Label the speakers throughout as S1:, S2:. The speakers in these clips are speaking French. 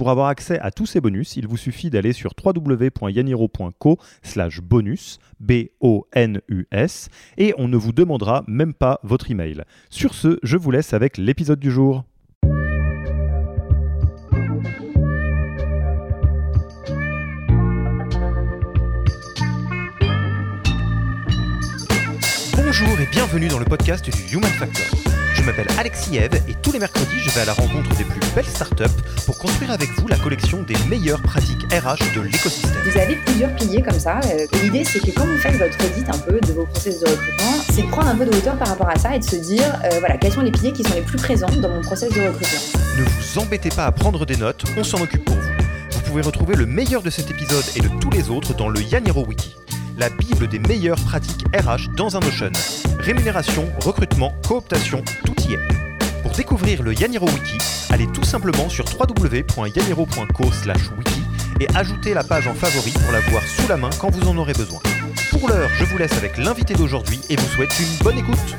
S1: Pour avoir accès à tous ces bonus, il vous suffit d'aller sur www.yaniro.co slash bonus, B-O-N-U-S, et on ne vous demandera même pas votre email. Sur ce, je vous laisse avec l'épisode du jour. Bonjour et bienvenue dans le podcast du Human Factor. Je m'appelle Alexis Eve et tous les mercredis, je vais à la rencontre des plus belles startups pour construire avec vous la collection des meilleures pratiques RH de l'écosystème.
S2: Vous avez plusieurs piliers comme ça. euh, et L'idée, c'est que quand vous faites votre audit un peu de vos process de recrutement, c'est de prendre un peu de hauteur par rapport à ça et de se dire, euh, voilà, quels sont les piliers qui sont les plus présents dans mon process de recrutement.
S1: Ne vous embêtez pas à prendre des notes, on s'en occupe pour vous. Vous pouvez retrouver le meilleur de cet épisode et de tous les autres dans le Yaniro Wiki, la bible des meilleures pratiques RH dans un Notion. Rémunération, recrutement, cooptation, tout y est. Pour découvrir le Yaniro Wiki, allez tout simplement sur www.yaniro.co wiki et ajoutez la page en favori pour la voir sous la main quand vous en aurez besoin. Pour l'heure, je vous laisse avec l'invité d'aujourd'hui et vous souhaite une bonne écoute.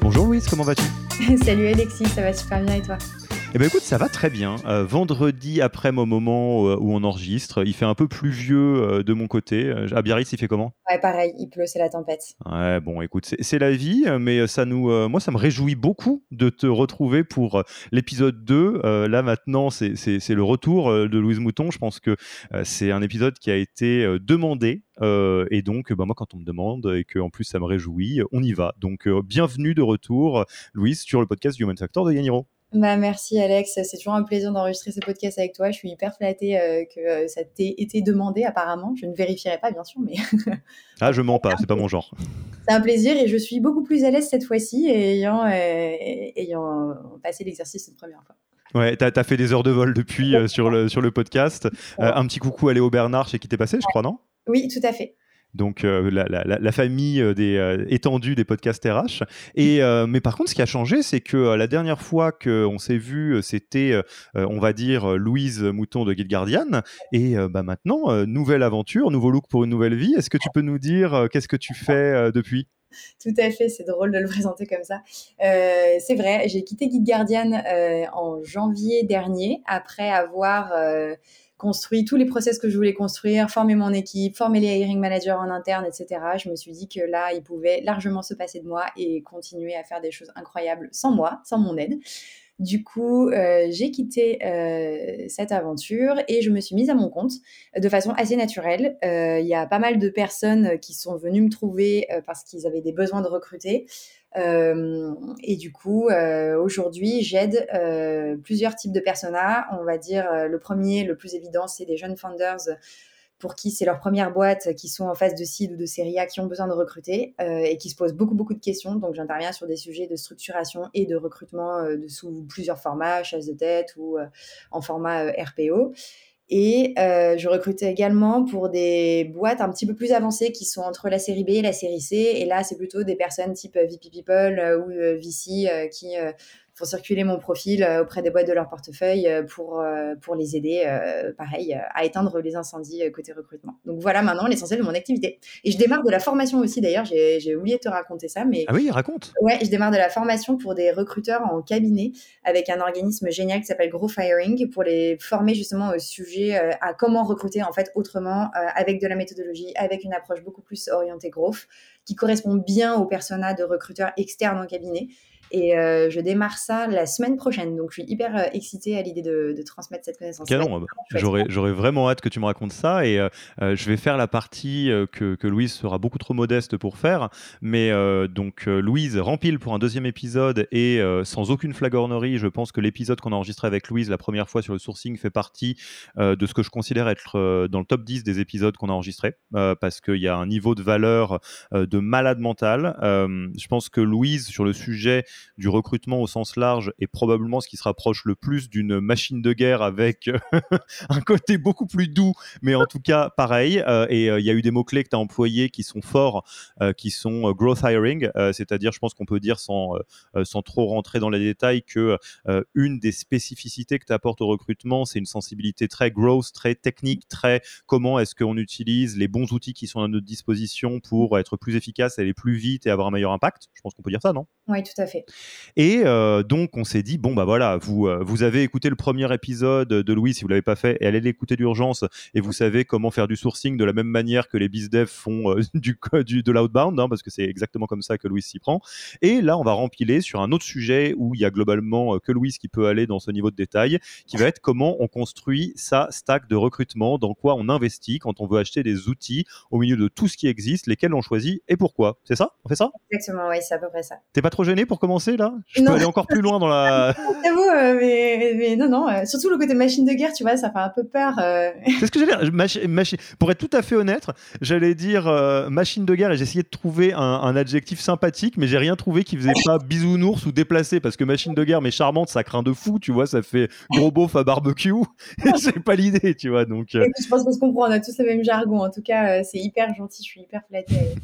S1: Bonjour Louise, comment vas-tu?
S2: Salut Alexis, ça va super bien et toi?
S1: Eh bien écoute, ça va très bien. Euh, vendredi après mon moment euh, où on enregistre, il fait un peu pluvieux euh, de mon côté. À Biarritz, il fait comment?
S2: Ouais, pareil, il pleut, c'est la tempête.
S1: Ouais, bon, écoute, c'est- la vie, mais ça nous, euh, moi, ça me réjouit beaucoup de te retrouver pour l'épisode 2. Euh, là, maintenant, c'est le retour de Louise Mouton. Je pense que c'est un épisode qui a été demandé. et donc, bah, moi, quand on me demande et qu'en plus ça me réjouit, on y va. Donc, bienvenue de retour, Louise, sur le podcast Human Factor de Yaniro.
S2: Bah, merci Alex, c'est toujours un plaisir d'enregistrer ce podcast avec toi. Je suis hyper flattée euh, que euh, ça t'ait été demandé apparemment. Je ne vérifierai pas bien sûr, mais
S1: Ah, je mens pas, c'est pas mon genre.
S2: c'est un plaisir et je suis beaucoup plus à l'aise cette fois-ci ayant, euh, ayant passé l'exercice une première fois.
S1: Ouais, t'as as fait des heures de vol depuis euh, sur, le, sur le podcast. Un petit coucou à Léo Bernard chez qui t'es passé, je crois, non?
S2: Oui, tout à fait.
S1: Donc euh, la, famille euh, des euh, étendue des podcasts RH. Et euh, mais par contre, ce qui a changé, c'est que la dernière fois qu'on s'est vu, c'était, on va dire, Louise Mouton de Guide Guardian. Et bah, maintenant, nouvelle aventure, nouveau look pour une nouvelle vie. Est-ce que tu peux nous dire qu'est-ce que tu fais depuis?
S2: Tout à fait, c'est drôle de le présenter comme ça. C'est vrai, j'ai quitté Guide Guardian en janvier dernier, après avoir construit tous les process que je voulais construire, formé mon équipe, formé les hiring managers en interne, etc. Je me suis dit que là, ils pouvaient largement se passer de moi et continuer à faire des choses incroyables sans moi, sans mon aide. Du coup, euh, j'ai quitté euh, cette aventure et je me suis mise à mon compte de façon assez naturelle. Euh, Il y a pas mal de personnes qui sont venues me trouver euh, parce qu'ils avaient des besoins de recruter. Euh, et du coup, euh, aujourd'hui, j'aide euh, plusieurs types de personas. On va dire euh, le premier, le plus évident, c'est des jeunes founders pour qui c'est leur première boîte, qui sont en phase de seed ou de série A, qui ont besoin de recruter euh, et qui se posent beaucoup, beaucoup de questions. Donc, j'interviens sur des sujets de structuration et de recrutement euh, de sous plusieurs formats, chasse de tête ou euh, en format RPO. Et je recrute également pour des boîtes un petit peu plus avancées qui sont entre la série B et la série C. Et là, c'est plutôt des personnes type VP People ou VC qui font circuler mon profil euh, auprès des boîtes de leur portefeuille euh, pour, euh, pour les aider, pareil, à éteindre les incendies côté recrutement. Donc voilà maintenant l'essentiel de mon activité. Et je démarre de la formation aussi, d'ailleurs, j'ai oublié de te raconter ça, mais
S1: Ah oui, raconte.
S2: Ouais, je démarre de la formation pour des recruteurs en cabinet avec un organisme génial qui s'appelle Grow Firing pour les former justement au sujet à comment recruter en fait autrement avec de la méthodologie, avec une approche beaucoup plus orientée growth qui correspond bien aux personas de recruteurs externes en cabinet. Et euh, je démarre ça la semaine prochaine. Donc, je suis hyper euh, excitée à l'idée de, de transmettre cette connaissance.
S1: Canon, j'aurais j'aurais vraiment hâte que tu me racontes ça et euh, je vais faire la partie que, que Louise sera beaucoup trop modeste pour faire. Mais donc Louise rempile pour un deuxième épisode et sans aucune flagornerie, je pense que l'épisode qu'on a enregistré avec Louise la première fois sur le sourcing fait partie de ce que je considère être dans le top 10 des épisodes qu'on a enregistrés parce qu'il y a un niveau de valeur de malade mental. Je pense que Louise sur le sujet du recrutement au sens large et probablement ce qui se rapproche le plus d'une machine de guerre avec un côté beaucoup plus doux, mais en tout cas pareil. et il y a eu des mots-clés que tu as employés qui sont forts, qui sont growth hiring, c'est-à-dire je pense qu'on peut dire sans, sans trop rentrer dans les détails que une des spécificités que tu apportes au recrutement, c'est une sensibilité très growth, très technique, très comment est-ce qu'on utilise les bons outils qui sont à notre disposition pour être plus efficace, aller plus vite et avoir un meilleur impact. Je pense qu'on peut dire ça, non?
S2: Oui, tout à fait.
S1: Et euh, donc, on s'est dit, bon, bah voilà, vous, euh, vous avez écouté le premier épisode de Louis, si vous ne l'avez pas fait, et allez l'écouter d'urgence, et vous savez comment faire du sourcing de la même manière que les bizdev font euh, du, du, de l'outbound, hein, parce que c'est exactement comme ça que Louis s'y prend. Et là, on va rempiler sur un autre sujet où il y a globalement que Louis qui peut aller dans ce niveau de détail, qui va être comment on construit sa stack de recrutement, dans quoi on investit quand on veut acheter des outils au milieu de tout ce qui existe, lesquels on choisit et pourquoi. C'est ça? On fait ça?
S2: Exactement, oui, c'est à peu près ça.
S1: T'es pas trop gêné pour commencer? Là? Je peux aller encore plus loin dans la.
S2: J'avoue, euh, mais, mais, non, non. Euh, surtout le côté machine de guerre, tu vois, ça fait un peu peur. Euh.
S1: C'est ce que j'allais dire. Pour être tout à fait honnête, j'allais dire machine de guerre et essayé de trouver un, un adjectif sympathique, mais j'ai rien trouvé qui faisait pas bisounours ou déplacé parce que machine de guerre, mais charmante, ça craint de fou, tu vois, ça fait gros beauf à barbecue. c'est pas l'idée, tu vois. Donc.
S2: je pense qu'on se comprend, on a tous le même jargon. En tout cas, c'est hyper gentil, je suis hyper flattée.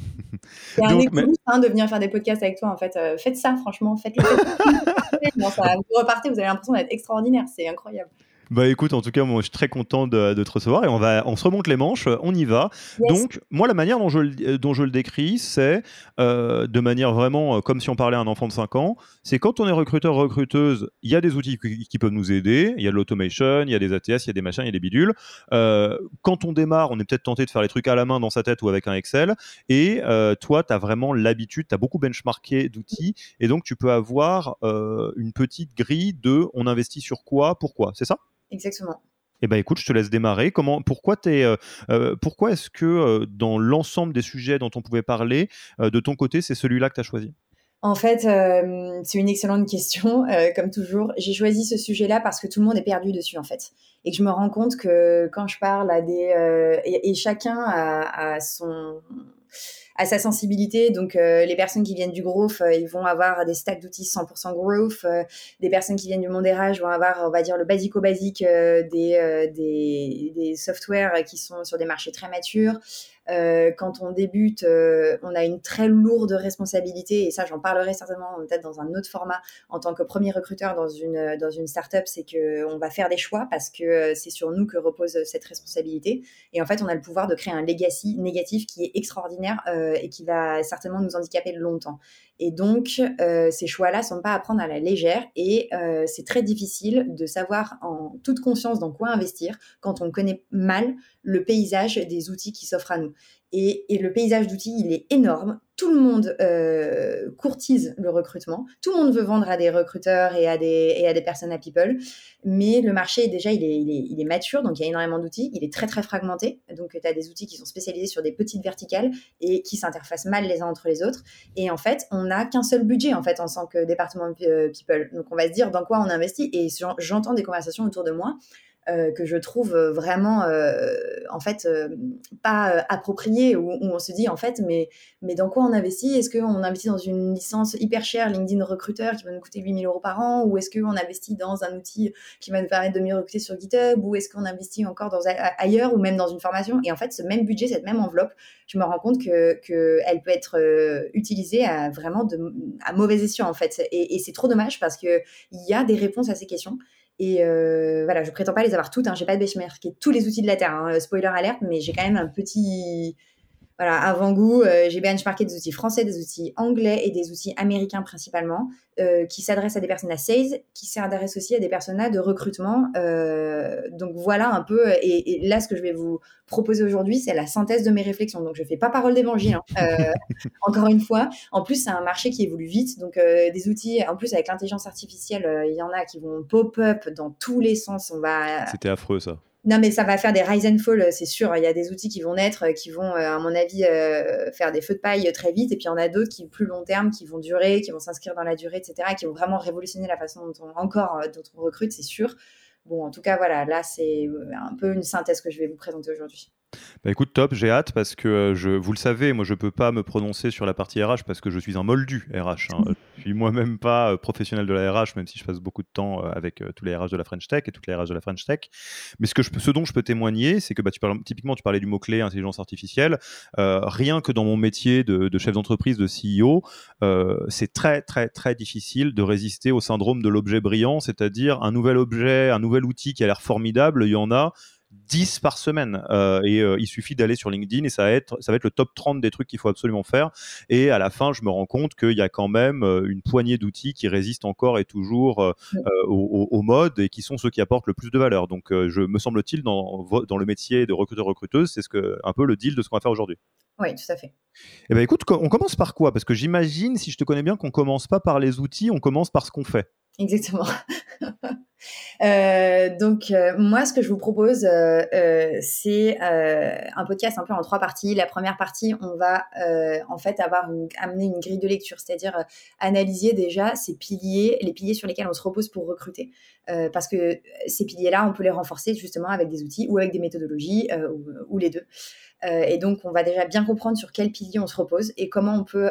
S2: C'est un mais... hein, de venir faire des podcasts avec toi, en fait. Faites ça, franchement, faites-le. vous repartez, vous avez l'impression d'être extraordinaire, c'est incroyable.
S1: Bah écoute, en tout cas, moi je suis très content de, te recevoir et on va, on se remonte les manches, on y va. Donc moi, la manière dont je, dont je le décris, c'est euh, de manière vraiment euh, comme si on parlait à un enfant de 5 ans. C'est quand on est recruteur recruteuse, il y a des outils qui, peuvent nous aider. Il y a de l'automation, il y a des ATS, il y a des machins, il y a des bidules. Euh, quand on démarre, on est peut-être tenté de faire les trucs à la main dans sa tête ou avec un Excel. Et toi, tu as vraiment l'habitude, tu as beaucoup benchmarké d'outils et donc tu peux avoir une petite grille de on investit sur quoi, pourquoi. C'est ça?
S2: Exactement.
S1: Eh ben écoute, je te laisse démarrer. Comment, pourquoi, es, euh, pourquoi est-ce que euh, dans l'ensemble des sujets dont on pouvait parler, euh, de ton côté, c'est celui-là que tu as choisi?
S2: En fait, c'est une excellente question, comme toujours. J'ai choisi ce sujet-là parce que tout le monde est perdu dessus, en fait. Et que je me rends compte que quand je parle à des... Et, chacun a, a son à sa sensibilité. Donc, euh, les personnes qui viennent du growth, euh, ils vont avoir des stacks d'outils 100% growth. Euh, des personnes qui viennent du monde RH vont avoir, on va dire, le basico-basique des, des, des softwares qui sont sur des marchés très matures. Euh, quand on débute, euh, on a une très lourde responsabilité, et ça j'en parlerai certainement peut-être dans un autre format en tant que premier recruteur dans une, dans une startup, c'est qu'on va faire des choix parce que euh, c'est sur nous que repose cette responsabilité. Et en fait, on a le pouvoir de créer un legacy négatif qui est extraordinaire et qui va certainement nous handicaper longtemps. Et donc, ces choix-là sont pas à prendre à la légère et c'est très difficile de savoir en toute conscience dans quoi investir quand on connaît mal le paysage des outils qui s'offrent à nous. Et, le paysage d'outils, il est énorme. Tout le monde euh, courtise le recrutement. Tout le monde veut vendre à des recruteurs et à des, personnes à people. Mais le marché, déjà, il est, il est, mature. Donc, il y a énormément d'outils. Il est très, très fragmenté. Donc, tu as des outils qui sont spécialisés sur des petites verticales et qui s'interfacent mal les uns entre les autres. Et en fait, on n'a qu'un seul budget, en fait, en tant que département euh, people. Donc, on va se dire dans quoi on investit. Et j'entends des conversations autour de moi euh, que je trouve vraiment euh, en fait euh, pas approprié où, on se dit en fait mais mais dans quoi on investit? Est-ce qu'on investit dans une licence hyper chère LinkedIn recruteur qui va nous coûter 8000 euros par an? Ou est-ce qu'on investit dans un outil qui va nous permettre de mieux recruter sur GitHub? Ou est-ce qu'on investit encore dans ailleurs ou même dans une formation? Et en fait ce même budget, cette même enveloppe, je me rends compte que, que peut être utilisée à vraiment de, à mauvais escient en fait. Et, et c'est trop dommage parce que il y a des réponses à ces questions et euh, voilà, je prétends pas les avoir toutes. Hein. J'ai pas de benchmark tous les outils de la Terre. Hein. Spoiler alerte, mais j'ai quand même un petit voilà, avant-goût, euh, j'ai benchmarké des outils français, des outils anglais et des outils américains principalement, euh, qui s'adressent à des personnes à sales, qui s'adressent aussi à des personnes de recrutement. Euh, donc voilà un peu, et, là ce que je vais vous proposer aujourd'hui, c'est la synthèse de mes réflexions. Donc je fais pas parole d'évangile, hein. encore une fois. En plus, c'est un marché qui évolue vite, donc des outils, en plus avec l'intelligence artificielle, il y en a qui vont pop-up dans tous les sens. Va.
S1: C'était affreux ça.
S2: Non, mais ça va faire des rise and fall, c'est sûr. Il y a des outils qui vont naître, qui vont, euh, à mon avis, euh, faire des feux de paille très vite. Et puis, il y en a d'autres qui, plus long terme, qui vont durer, qui vont s'inscrire dans la durée, etc., qui vont vraiment révolutionner la façon dont on, encore, euh, dont on recrute, c'est sûr. Bon, en tout cas, voilà, là, c'est un peu une synthèse que je vais vous présenter aujourd'hui.
S1: Bah écoute, top, j'ai hâte parce que euh, je, vous le savez, moi je peux pas me prononcer sur la partie RH parce que je suis un moldu RH. Hein. je suis moi-même pas euh, professionnel de la RH, même si je passe beaucoup de temps euh, avec tous les RH de la French Tech et toutes les RH de la French Tech. Mais ce, que je, ce dont je peux témoigner, c'est que bah, tu parles, typiquement, tu parlais du mot-clé intelligence artificielle. rien que dans mon métier de, de chef d'entreprise, de CEO, c'est très, très, très difficile de résister au syndrome de l'objet brillant, c'est-à-dire un nouvel objet, un nouvel outil qui a l'air formidable, il y en a 10 par semaine. Euh, et euh, il suffit d'aller sur LinkedIn et ça va, être, ça va être le top 30 des trucs qu'il faut absolument faire. Et à la fin, je me rends compte qu'il y a quand même euh, une poignée d'outils qui résistent encore et toujours au, mode et qui sont ceux qui apportent le plus de valeur. Donc, je me semble-t-il, dans, dans le métier de recruteur-recruteuse, c'est ce que, un peu le deal de ce qu'on va faire aujourd'hui.
S2: Oui, tout à fait.
S1: Eh ben, écoute, on commence par quoi? Parce que j'imagine, si je te connais bien, qu'on commence pas par les outils, on commence par ce qu'on fait.
S2: Exactement. Euh, donc euh, moi, ce que je vous propose, euh, c'est un podcast un peu en trois parties. La première partie, on va en fait avoir amener une grille de lecture, c'est-à-dire analyser déjà ces piliers, les piliers sur lesquels on se repose pour recruter, parce que ces piliers-là, on peut les renforcer justement avec des outils ou avec des méthodologies ou, les deux. Et donc, on va déjà bien comprendre sur quels piliers on se repose et comment on peut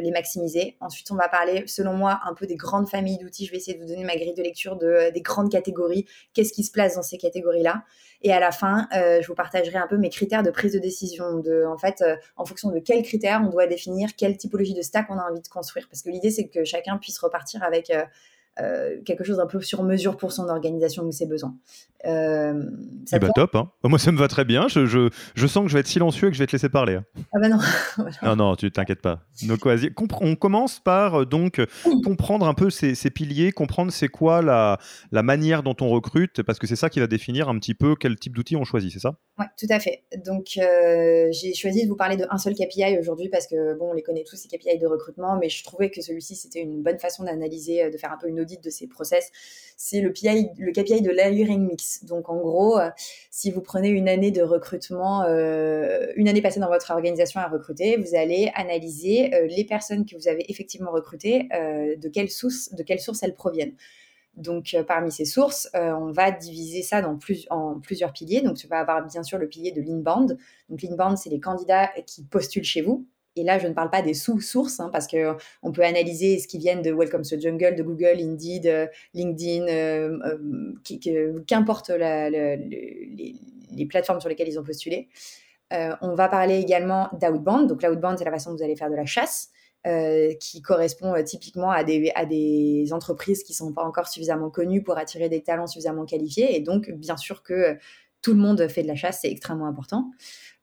S2: les maximiser. Ensuite, on va parler, selon moi, un peu des grandes familles d'outils. Je vais essayer de vous donner ma grille de lecture de, des grandes catégories, qu'est-ce qui se place dans ces catégories-là? Et à la fin, euh, je vous partagerai un peu mes critères de prise de décision, en fait, euh, en fonction de quels critères on doit définir quelle typologie de stack on a envie de construire. Parce que l'idée, c'est que chacun puisse repartir avec euh, euh, quelque chose un peu sur mesure pour son organisation ou ses besoins.
S1: Euh, eh ben, top, hein. moi ça me va très bien. Je, je, je, sens que je vais être silencieux et que je vais te laisser parler. Hein.
S2: Ah bah non.
S1: non, non, tu t'inquiètes pas. on commence par euh, donc comprendre un peu ces, ces piliers, comprendre c'est quoi la, la manière dont on recrute, parce que c'est ça qui va définir un petit peu quel type d'outil on choisit, c'est ça?
S2: Oui, tout à fait. Donc j'ai choisi de vous parler d'un seul KPI aujourd'hui parce que bon, on les connaît tous ces KPI de recrutement, mais je trouvais que celui-ci c'était une bonne façon d'analyser, de faire un peu une de ces process, c'est le, le KPI de l'hiring mix. Donc en gros, euh, si vous prenez une année de recrutement, euh, une année passée dans votre organisation à recruter, vous allez analyser euh, les personnes que vous avez effectivement recrutées, de quelle source, de elles proviennent. Donc, parmi ces sources, on va diviser ça dans plus, en plusieurs piliers. Donc, tu vas avoir bien sûr le pilier de l'inbound. Donc, l'inbound, c'est les candidats qui postulent chez vous. Et là, je ne parle pas des sous-sources, hein, parce qu'on peut analyser ce qui vient de Welcome to Jungle, de Google, Indeed, euh, LinkedIn, euh, euh, qu'importe les, plateformes sur lesquelles ils ont postulé. on va parler également d'outbound. Donc, l'outbound, c'est la façon dont vous allez faire de la chasse. qui correspond typiquement à des entreprises qui ne sont pas encore suffisamment connues pour attirer des talents suffisamment qualifiés. Et donc, bien sûr que tout le monde fait de la chasse, c'est extrêmement important.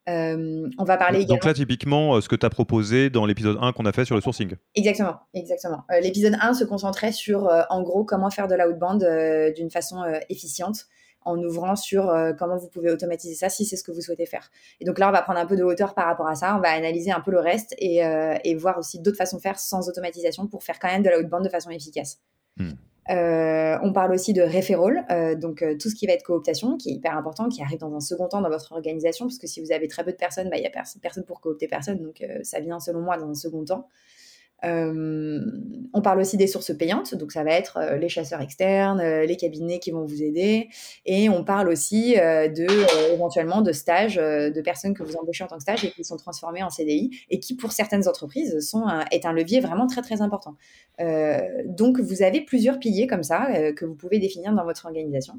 S1: Euh, on va parler Donc là, typiquement, euh, ce que tu as proposé dans l'épisode 1 qu'on a fait sur le sourcing.
S2: Exactement, exactement. Euh, l'épisode 1 se concentrait sur, en gros, comment faire de l'outbound d'une façon efficiente en ouvrant sur comment vous pouvez automatiser ça si c'est ce que vous souhaitez faire. Et donc là, on va prendre un peu de hauteur par rapport à ça, on va analyser un peu le reste et, et voir aussi d'autres façons de faire sans automatisation pour faire quand même de l'outbound de façon efficace. Hmm. Euh, on parle aussi de referral, euh, donc euh, tout ce qui va être cooptation, qui est hyper important, qui arrive dans un second temps dans votre organisation, parce que si vous avez très peu de personnes, bah, il n'y a personne pour coopter personne, donc ça vient selon moi dans un second temps. Euh, on parle aussi des sources payantes, donc ça va être euh, les chasseurs externes, euh, les cabinets qui vont vous aider, et on parle aussi de éventuellement de stages, de personnes que vous embauchez en tant que stage et qui sont transformées en CDI et qui pour certaines entreprises sont est un levier vraiment très très important. donc vous avez plusieurs piliers comme ça que vous pouvez définir dans votre organisation.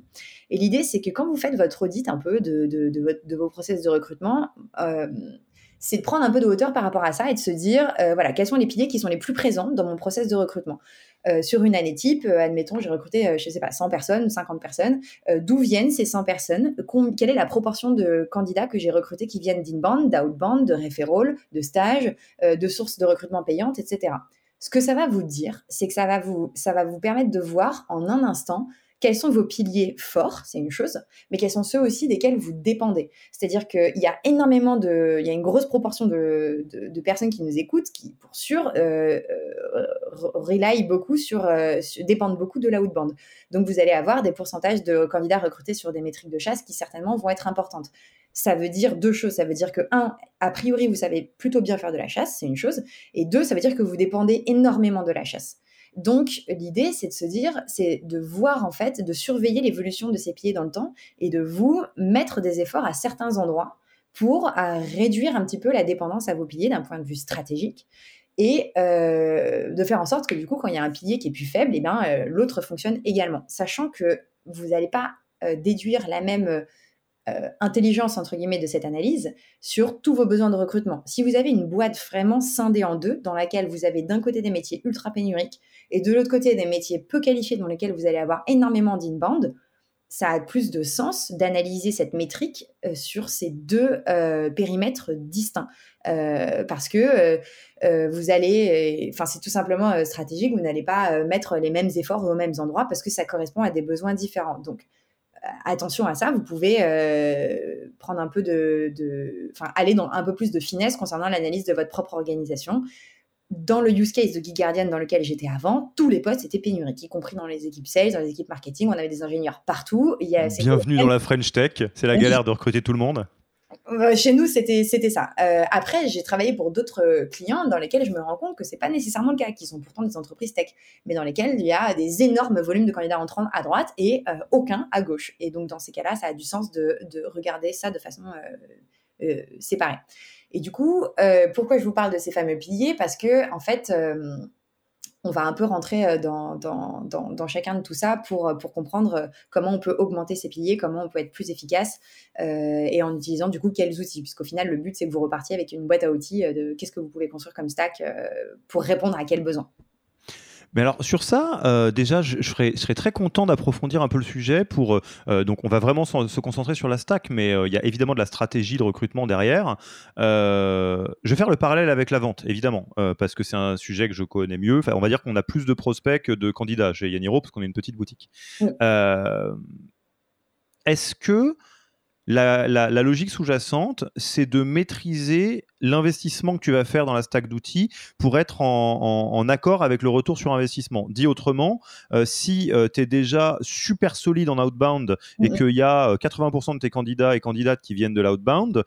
S2: Et l'idée c'est que quand vous faites votre audit un peu de, de vos process de recrutement, c'est de prendre un peu de hauteur par rapport à ça et de se dire, euh, voilà, quels sont les piliers qui sont les plus présents dans mon process de recrutement. Euh, sur une année type, euh, admettons, j'ai recruté, je ne sais pas, 100 personnes, 50 personnes. D'où viennent ces 100 personnes? Quelle est la proportion de candidats que j'ai recrutés qui viennent d'inbound, d'outbound, de referral, de stage, de sources de recrutement payantes, etc. Ce que ça va vous dire, c'est que ça va vous, ça va vous permettre de voir en un instant quels sont vos piliers forts, c'est une chose, mais quels sont ceux aussi desquels vous dépendez. C'est-à-dire qu'il y a énormément de, il y a une grosse proportion de, personnes qui nous écoutent qui, pour sûr, euh, euh beaucoup sur, euh, dépendent beaucoup de la outbound. Donc vous allez avoir des pourcentages de candidats recrutés sur des métriques de chasse qui certainement vont être importantes. Ça veut dire deux choses. Ça veut dire que, un, a priori, vous savez plutôt bien faire de la chasse, c'est une chose. Et deux, ça veut dire que vous dépendez énormément de la chasse. Donc, l'idée, c'est de se dire, c'est de voir en fait, de surveiller l'évolution de ces piliers dans le temps et de vous mettre des efforts à certains endroits pour réduire un petit peu la dépendance à vos piliers d'un point de vue stratégique et de faire en sorte que du coup, quand il y a un pilier qui est plus faible, eh ben, l'autre fonctionne également, sachant que vous n'allez pas déduire la même euh, intelligence entre guillemets de cette analyse sur tous vos besoins de recrutement. Si vous avez une boîte vraiment scindée en deux, dans laquelle vous avez d'un côté des métiers ultra pénuriques et de l'autre côté des métiers peu qualifiés dans lesquels vous allez avoir énormément d'inbound, ça a plus de sens d'analyser cette métrique euh, sur ces deux euh, périmètres distincts. parce que vous allez, enfin c'est tout simplement stratégique, vous n'allez pas mettre les mêmes efforts aux mêmes endroits parce que ça correspond à des besoins différents. Donc attention à ça, vous pouvez euh, prendre un peu de, enfin, aller dans un peu plus de finesse concernant l'analyse de votre propre organisation. Dans le use case de Geek Guardian dans lequel j'étais avant, tous les postes étaient pénuriques, y compris dans les équipes sales, dans les équipes marketing. On avait des ingénieurs partout.
S1: Il y a, Bienvenue dans la French Tech. C'est la galère de recruter tout le monde.
S2: Euh, chez nous, c'était c'était ça. Euh, après, j'ai travaillé pour d'autres euh, clients dans lesquels je me rends compte que c'est pas nécessairement le cas, qui sont pourtant des entreprises tech, mais dans lesquels il y a des énormes volumes de candidats entrants à droite et aucun à gauche. Et donc dans ces cas-là, ça a du sens de, de regarder ça de façon séparée. Et du coup, pourquoi je vous parle de ces fameux piliers? Parce que en fait on va un peu rentrer euh, dans, chacun de tout ça pour, euh, pour comprendre euh, comment on peut augmenter ses piliers, comment on peut être plus efficace et en utilisant du coup quels outils? Puisqu'au final, le but, c'est que vous repartiez avec une boîte à outils de qu'est-ce que vous pouvez construire comme stack pour répondre à quels besoins.
S1: Mais alors sur ça, euh, déjà, je, serais, très content d'approfondir un peu le sujet. Pour euh, donc, on va vraiment se concentrer sur la stack, mais euh, il y a évidemment de la stratégie de recrutement derrière. je vais faire le parallèle avec la vente, évidemment, parce que c'est un sujet que je connais mieux. Enfin, on va dire qu'on a plus de prospects que de candidats chez Yaniro, parce qu'on est une petite boutique. Est-ce que la, logique sous-jacente, c'est de maîtriser l'investissement que tu vas faire dans la stack d'outils pour être en, accord avec le retour sur investissement. Dit autrement, euh, si euh, tu es déjà super solide en outbound et qu'il y a 80% euh, de tes candidats et candidates qui viennent de l'outbound,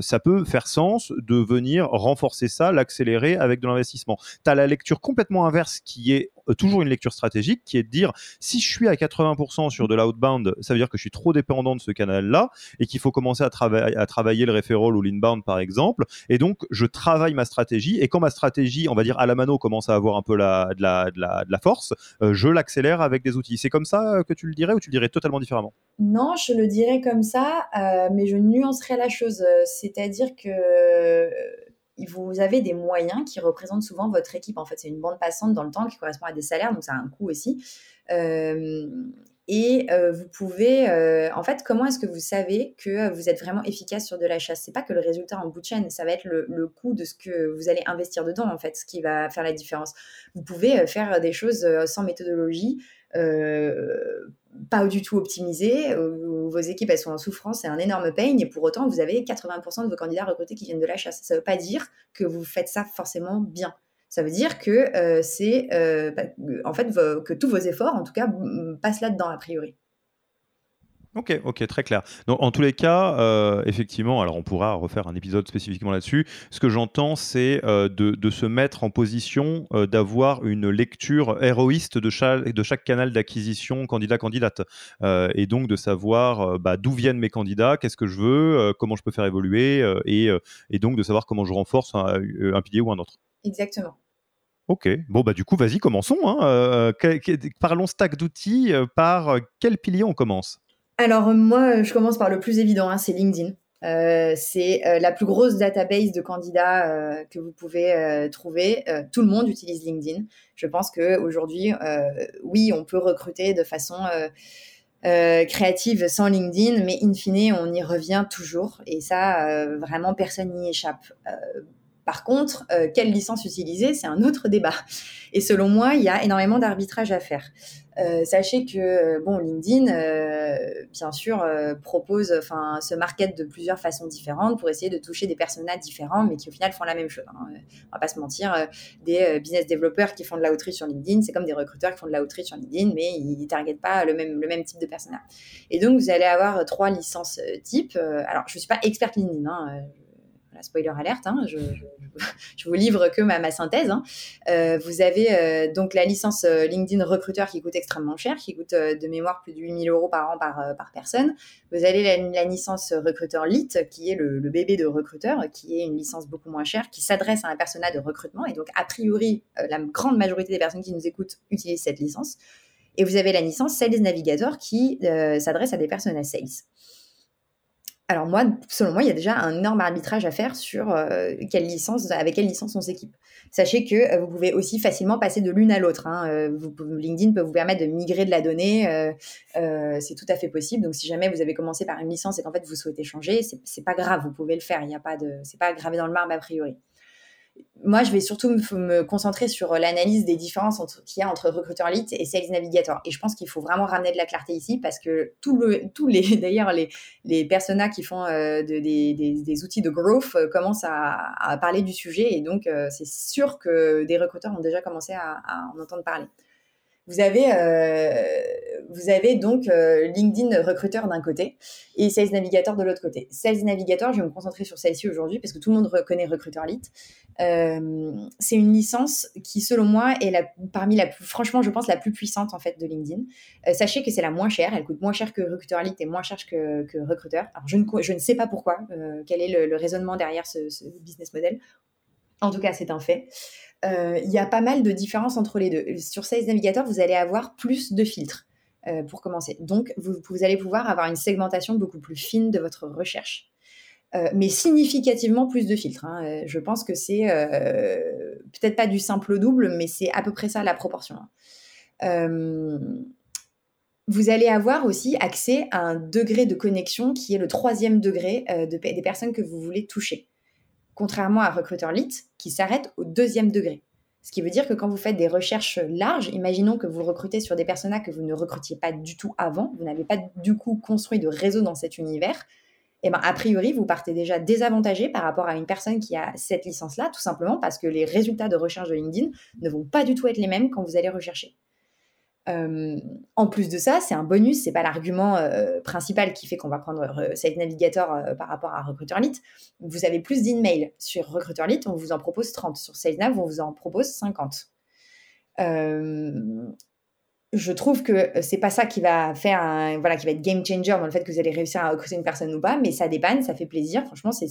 S1: ça peut faire sens de venir renforcer ça, l'accélérer avec de l'investissement. Tu as la lecture complètement inverse qui est toujours une lecture stratégique, qui est de dire si je suis à 80% sur de l'outbound, ça veut dire que je suis trop dépendant de ce canal-là et qu'il faut commencer à, à travailler le referral ou l'inbound par exemple et donc, je travaille ma stratégie. Et quand ma stratégie, on va dire à la mano, commence à avoir un peu la, de, la, de, la, force, euh, je l'accélère avec des outils. C'est comme ça que tu le dirais ou tu le dirais totalement différemment?
S2: Non, je le dirais comme ça, euh, mais je nuancerais la chose. C'est-à-dire que vous avez des moyens qui représentent souvent votre équipe. En fait, c'est une bande passante dans le temps qui correspond à des salaires, donc ça a un coût aussi. Euh, et euh, vous pouvez, euh, en fait, comment est-ce que vous savez que vous êtes vraiment efficace sur de la chasse? C'est pas que le résultat en bout de chaîne, ça va être le, coût de ce que vous allez investir dedans, en fait, ce qui va faire la différence. Vous pouvez faire des choses sans méthodologie, pas du tout optimisées, vos équipes elles sont en souffrance, c'est un énorme pain, et pour autant vous avez 80% de vos candidats recrutés qui viennent de la chasse. Ça veut pas dire que vous faites ça forcément bien. Ça veut dire que euh, c'est euh, bah, en fait que tous vos efforts, en tout cas, passent là-dedans a priori.
S1: Ok, ok, très clair. Donc, en tous les cas, euh, effectivement, alors on pourra refaire un épisode spécifiquement là-dessus. Ce que j'entends, c'est de, se mettre en position d'avoir une lecture héroïste de chaque, de chaque canal d'acquisition candidat-candidate. et donc de savoir bah, d'où viennent mes candidats, qu'est-ce que je veux, comment je peux faire évoluer, et, et, donc de savoir comment je renforce un pilier ou un autre.
S2: Exactement.
S1: Ok, bon bah du coup vas-y commençons. Hein. Euh, parlons stack d'outils. Euh, par quel pilier on commence?
S2: Alors moi je commence par le plus évident, hein, c'est LinkedIn. Euh, c'est la plus grosse database de candidats que vous pouvez trouver. tout le monde utilise LinkedIn. Je pense que aujourd'hui, oui, on peut recruter de façon créative sans LinkedIn, mais in fine, on y revient toujours. Et ça, vraiment, personne n'y échappe. Par contre, euh, quelle licence utiliser, c'est un autre débat. Et selon moi, il y a énormément d'arbitrage à faire. Euh, sachez que euh, bon, LinkedIn, bien sûr, propose, enfin, se market de plusieurs façons différentes pour essayer de toucher des personnages différents, mais qui au final font la même chose. Hein. On va pas se mentir, des business développeurs qui font de l'outreach sur LinkedIn, c'est comme des recruteurs qui font de l'outreach sur LinkedIn, mais ils targetent pas le même, le même type de personnage. Et donc, vous allez avoir trois licences types. alors, je ne suis pas experte LinkedIn, hein, spoiler alerte, hein, je, je, vous livre que ma, ma synthèse. Hein. Euh, vous avez euh, donc la licence euh, LinkedIn recruteur qui coûte extrêmement cher, qui coûte de mémoire plus de 8000 euros par an par, personne. Vous avez la, licence recruteur Lite, qui est le, bébé de recruteur, qui est une licence beaucoup moins chère, qui s'adresse à un persona de recrutement. Et donc, a priori, la grande majorité des personnes qui nous écoutent utilisent cette licence. Et vous avez la licence Sales Navigator qui s'adresse à des personnes sales. Alors moi, selon moi, il y a déjà un énorme arbitrage à faire sur euh, quelle licence, avec quelle licence on s'équipe. Sachez que euh, vous pouvez aussi facilement passer de l'une à l'autre. Hein. Euh, LinkedIn peut vous permettre de migrer de la donnée, c'est tout à fait possible. Donc si jamais vous avez commencé par une licence et qu'en fait vous souhaitez changer, c'est pas grave, vous pouvez le faire. Il n'y a pas de, c'est pas gravé dans le marbre a priori moi, je vais surtout me, concentrer sur l'analyse des différences qu'il y a entre recruteur lead et sales navigator. Et je pense qu'il faut vraiment ramener de la clarté ici parce que tous les, d'ailleurs, les, les personas qui font euh, des, des, outils de growth euh, commencent à, parler du sujet. Et donc, euh, c'est sûr que des recruteurs ont déjà commencé à en entendre parler. Vous avez, euh, vous avez donc euh, LinkedIn recruteur d'un côté et Sales Navigator de l'autre côté. Sales Navigator, je vais me concentrer sur celle-ci aujourd'hui parce que tout le monde reconnaît Recruiter Lead. Euh, c'est une licence qui, selon moi, est parmi la plus, franchement, je pense, la plus puissante en fait de LinkedIn. sachez que c'est la moins chère. Elle coûte moins cher que Recruiter Lead et moins cher que, que Recruiter. Je ne, sais pas pourquoi, quel est le, raisonnement derrière ce business model. En tout cas, c'est un fait. Euh, il y a pas mal de différences entre les deux. Sur Sales Navigator, vous allez avoir plus de filtres euh, pour commencer. Donc, vous, allez pouvoir avoir une segmentation beaucoup plus fine de votre recherche. Euh, mais significativement plus de filtres. Hein. Je pense que c'est peut-être pas du simple au double, mais c'est à peu près ça la proportion. vous allez avoir aussi accès à un degré de connexion qui est le troisième degré de, des personnes que vous voulez toucher contrairement à Recruiter Lit, qui s'arrête au deuxième degré. Ce qui veut dire que quand vous faites des recherches larges, imaginons que vous recrutez sur des personas que vous ne recrutiez pas du tout avant, vous n'avez pas du coup construit de réseau dans cet univers, et eh ben a priori, vous partez déjà désavantagé par rapport à une personne qui a cette licence-là, tout simplement parce que les résultats de recherche de LinkedIn ne vont pas du tout être les mêmes quand vous allez rechercher. Euh, en plus de ça, c'est un bonus, c'est pas l'argument euh, principal qui fait qu'on va prendre euh, Site Navigator par rapport à Recruiter Lead. Vous avez plus d'emails sur Recruiter Lead, on vous en propose 30. Sur SalesNav, on vous en propose 50. je trouve que c'est pas ça qui va faire un, voilà, qui va être game changer dans le fait que vous allez réussir à recruter une personne ou pas, mais ça dépanne, ça fait plaisir. Franchement, c'est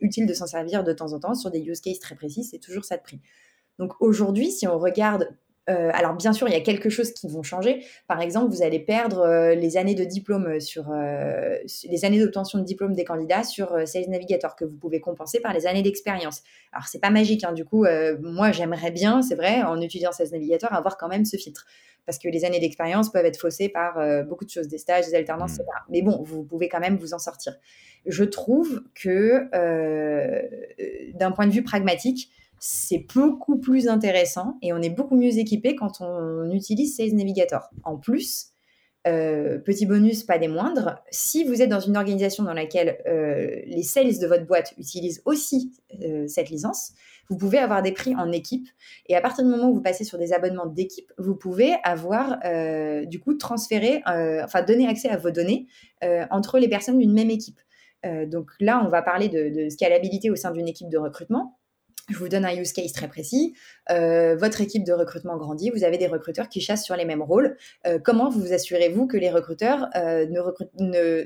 S2: utile de s'en servir de temps en temps sur des use cases très précis, c'est toujours ça de prix. Donc aujourd'hui, si on regarde euh, alors bien sûr, il y a quelque chose qui vont changer. Par exemple, vous allez perdre euh, les années de diplôme euh, sur les années d'obtention de diplôme des candidats sur Sales Navigator que vous pouvez compenser par les années d'expérience. Alors c'est pas magique, hein, du coup, moi j'aimerais bien, c'est vrai, en utilisant Sales Navigator, avoir quand même ce filtre parce que les années d'expérience peuvent être faussées par beaucoup de choses, des stages, des alternances, mmh. etc. Mais bon, vous pouvez quand même vous en sortir. Je trouve que d'un point de vue pragmatique, c'est beaucoup plus intéressant et on est beaucoup mieux équipé quand on utilise Sales Navigator. En plus, euh, petit bonus, pas des moindres, si vous êtes dans une organisation dans laquelle euh, les sales de votre boîte utilisent aussi euh, cette licence, vous pouvez avoir des prix en équipe. Et à partir du moment où vous passez sur des abonnements d'équipe, vous pouvez avoir du coup transféré, enfin donner accès à vos données entre les personnes d'une même équipe. donc là, on va parler de, de scalabilité au sein d'une équipe de recrutement. Je vous donne un use case très précis. Euh, votre équipe de recrutement grandit, vous avez des recruteurs qui chassent sur les mêmes rôles. Euh, comment vous assurez-vous que les recruteurs euh, ne, ne,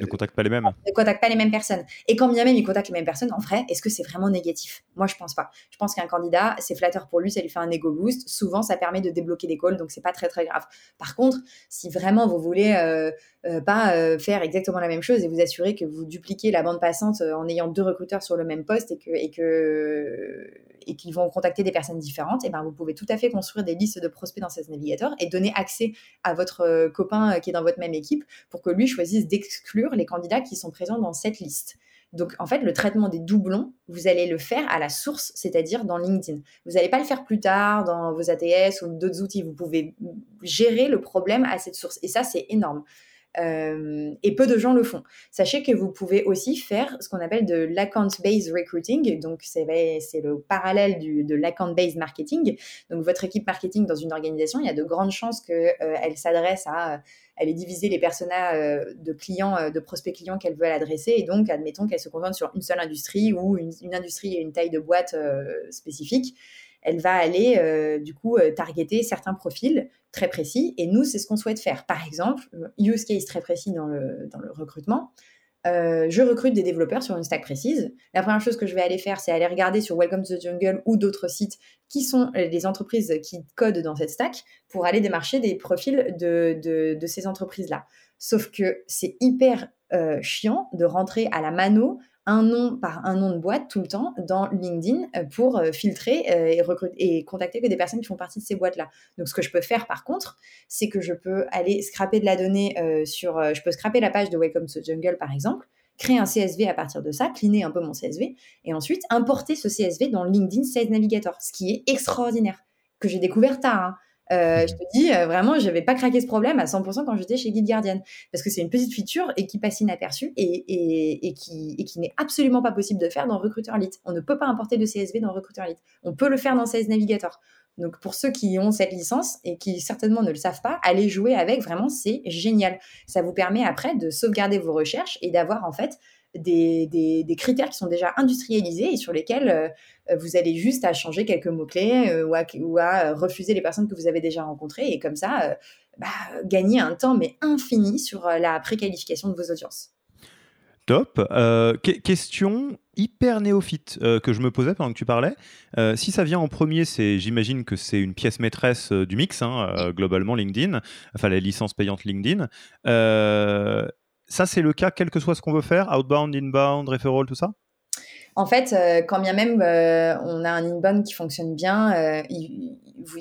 S1: ne, contactent pas les mêmes
S2: Ne contactent pas les mêmes personnes. Et quand bien même ils contactent les mêmes personnes, en vrai, est-ce que c'est vraiment négatif? Moi, je pense pas. Je pense qu'un candidat, c'est flatteur pour lui, ça lui fait un ego boost. Souvent, ça permet de débloquer des calls, donc c'est pas très très grave. Par contre, si vraiment vous voulez pas faire exactement la même chose et vous assurer que vous dupliquez la bande passante en ayant deux recruteurs sur le même poste et que, et que et qu'ils vont contacter des personnes différentes, et ben vous pouvez tout à fait construire des listes de prospects dans Sales Navigator et donner accès à votre euh, copain euh, qui est dans votre même équipe pour que lui choisisse d'exclure les candidats qui sont présents dans cette liste. Donc, en fait, le traitement des doublons, vous allez le faire à la source, c'est-à-dire dans LinkedIn. Vous n'allez pas le faire plus tard dans vos ATS ou d'autres outils. Vous pouvez gérer le problème à cette source. Et ça, c'est énorme. Euh, et peu de gens le font. Sachez que vous pouvez aussi faire ce qu'on appelle de l'account-based recruiting. Donc, c'est le parallèle du, de l'account-based marketing. Donc, votre équipe marketing dans une organisation, il y a de grandes chances qu'elle euh, s'adresse à elle est divisée les personas de clients, de prospects clients qu'elle veut adresser. Et donc, admettons qu'elle se concentre sur une seule industrie ou une, une industrie et une taille de boîte spécifique elle va aller euh, du coup euh, targeter certains profils très précis. Et nous, c'est ce qu'on souhaite faire. Par exemple, euh, use case très précis dans le, dans le recrutement. je recrute des développeurs sur une stack précise. La première chose que je vais aller faire, c'est aller regarder sur Welcome to the Jungle ou d'autres sites qui sont les entreprises qui codent dans cette stack pour aller démarcher des profils de, de, ces entreprises-là. Sauf que c'est hyper chiant de rentrer à la mano un nom par un nom de boîte tout le temps dans LinkedIn euh, pour euh, filtrer euh, et, recruter, et contacter que des personnes qui font partie de ces boîtes-là. Donc, ce que je peux faire par contre, c'est que je peux aller scraper de la donnée sur. je peux scraper la page de Welcome to Jungle par exemple, créer un CSV à partir de ça, cleaner un peu mon CSV, et ensuite importer ce CSV dans LinkedIn Sales Navigator, ce qui est extraordinaire, que j'ai découvert tard. Hein. Euh, je te dis, euh, vraiment, je n'avais pas craqué ce problème à 100% quand j'étais chez Guide Guardian. Parce que c'est une petite feature et qui passe inaperçue et, et, qui, et qui n'est absolument pas possible de faire dans Recruiter Lite. On ne peut pas importer de CSV dans Recruiter Lite. On peut le faire dans Sales Navigator. Donc pour ceux qui ont cette licence et qui certainement ne le savent pas, allez jouer avec, vraiment, c'est génial. Ça vous permet après de sauvegarder vos recherches et d'avoir en fait des, des, critères qui sont déjà industrialisés et sur lesquels euh, vous allez juste à changer quelques mots-clés euh, ou, à, ou, à, refuser les personnes que vous avez déjà rencontrées et comme ça, euh, bah, gagner un temps mais infini sur la préqualification de vos audiences.
S1: Top. question hyper néophyte que je me posais pendant que tu parlais. si ça vient en premier, c'est, j'imagine que c'est une pièce maîtresse du mix, hein, globalement LinkedIn, enfin la licence payante LinkedIn ça, c'est le cas, quel que soit ce qu'on veut faire, outbound, inbound, referral, tout ça?
S2: En fait, euh, quand bien même euh, on a un inbound qui fonctionne bien, euh, il,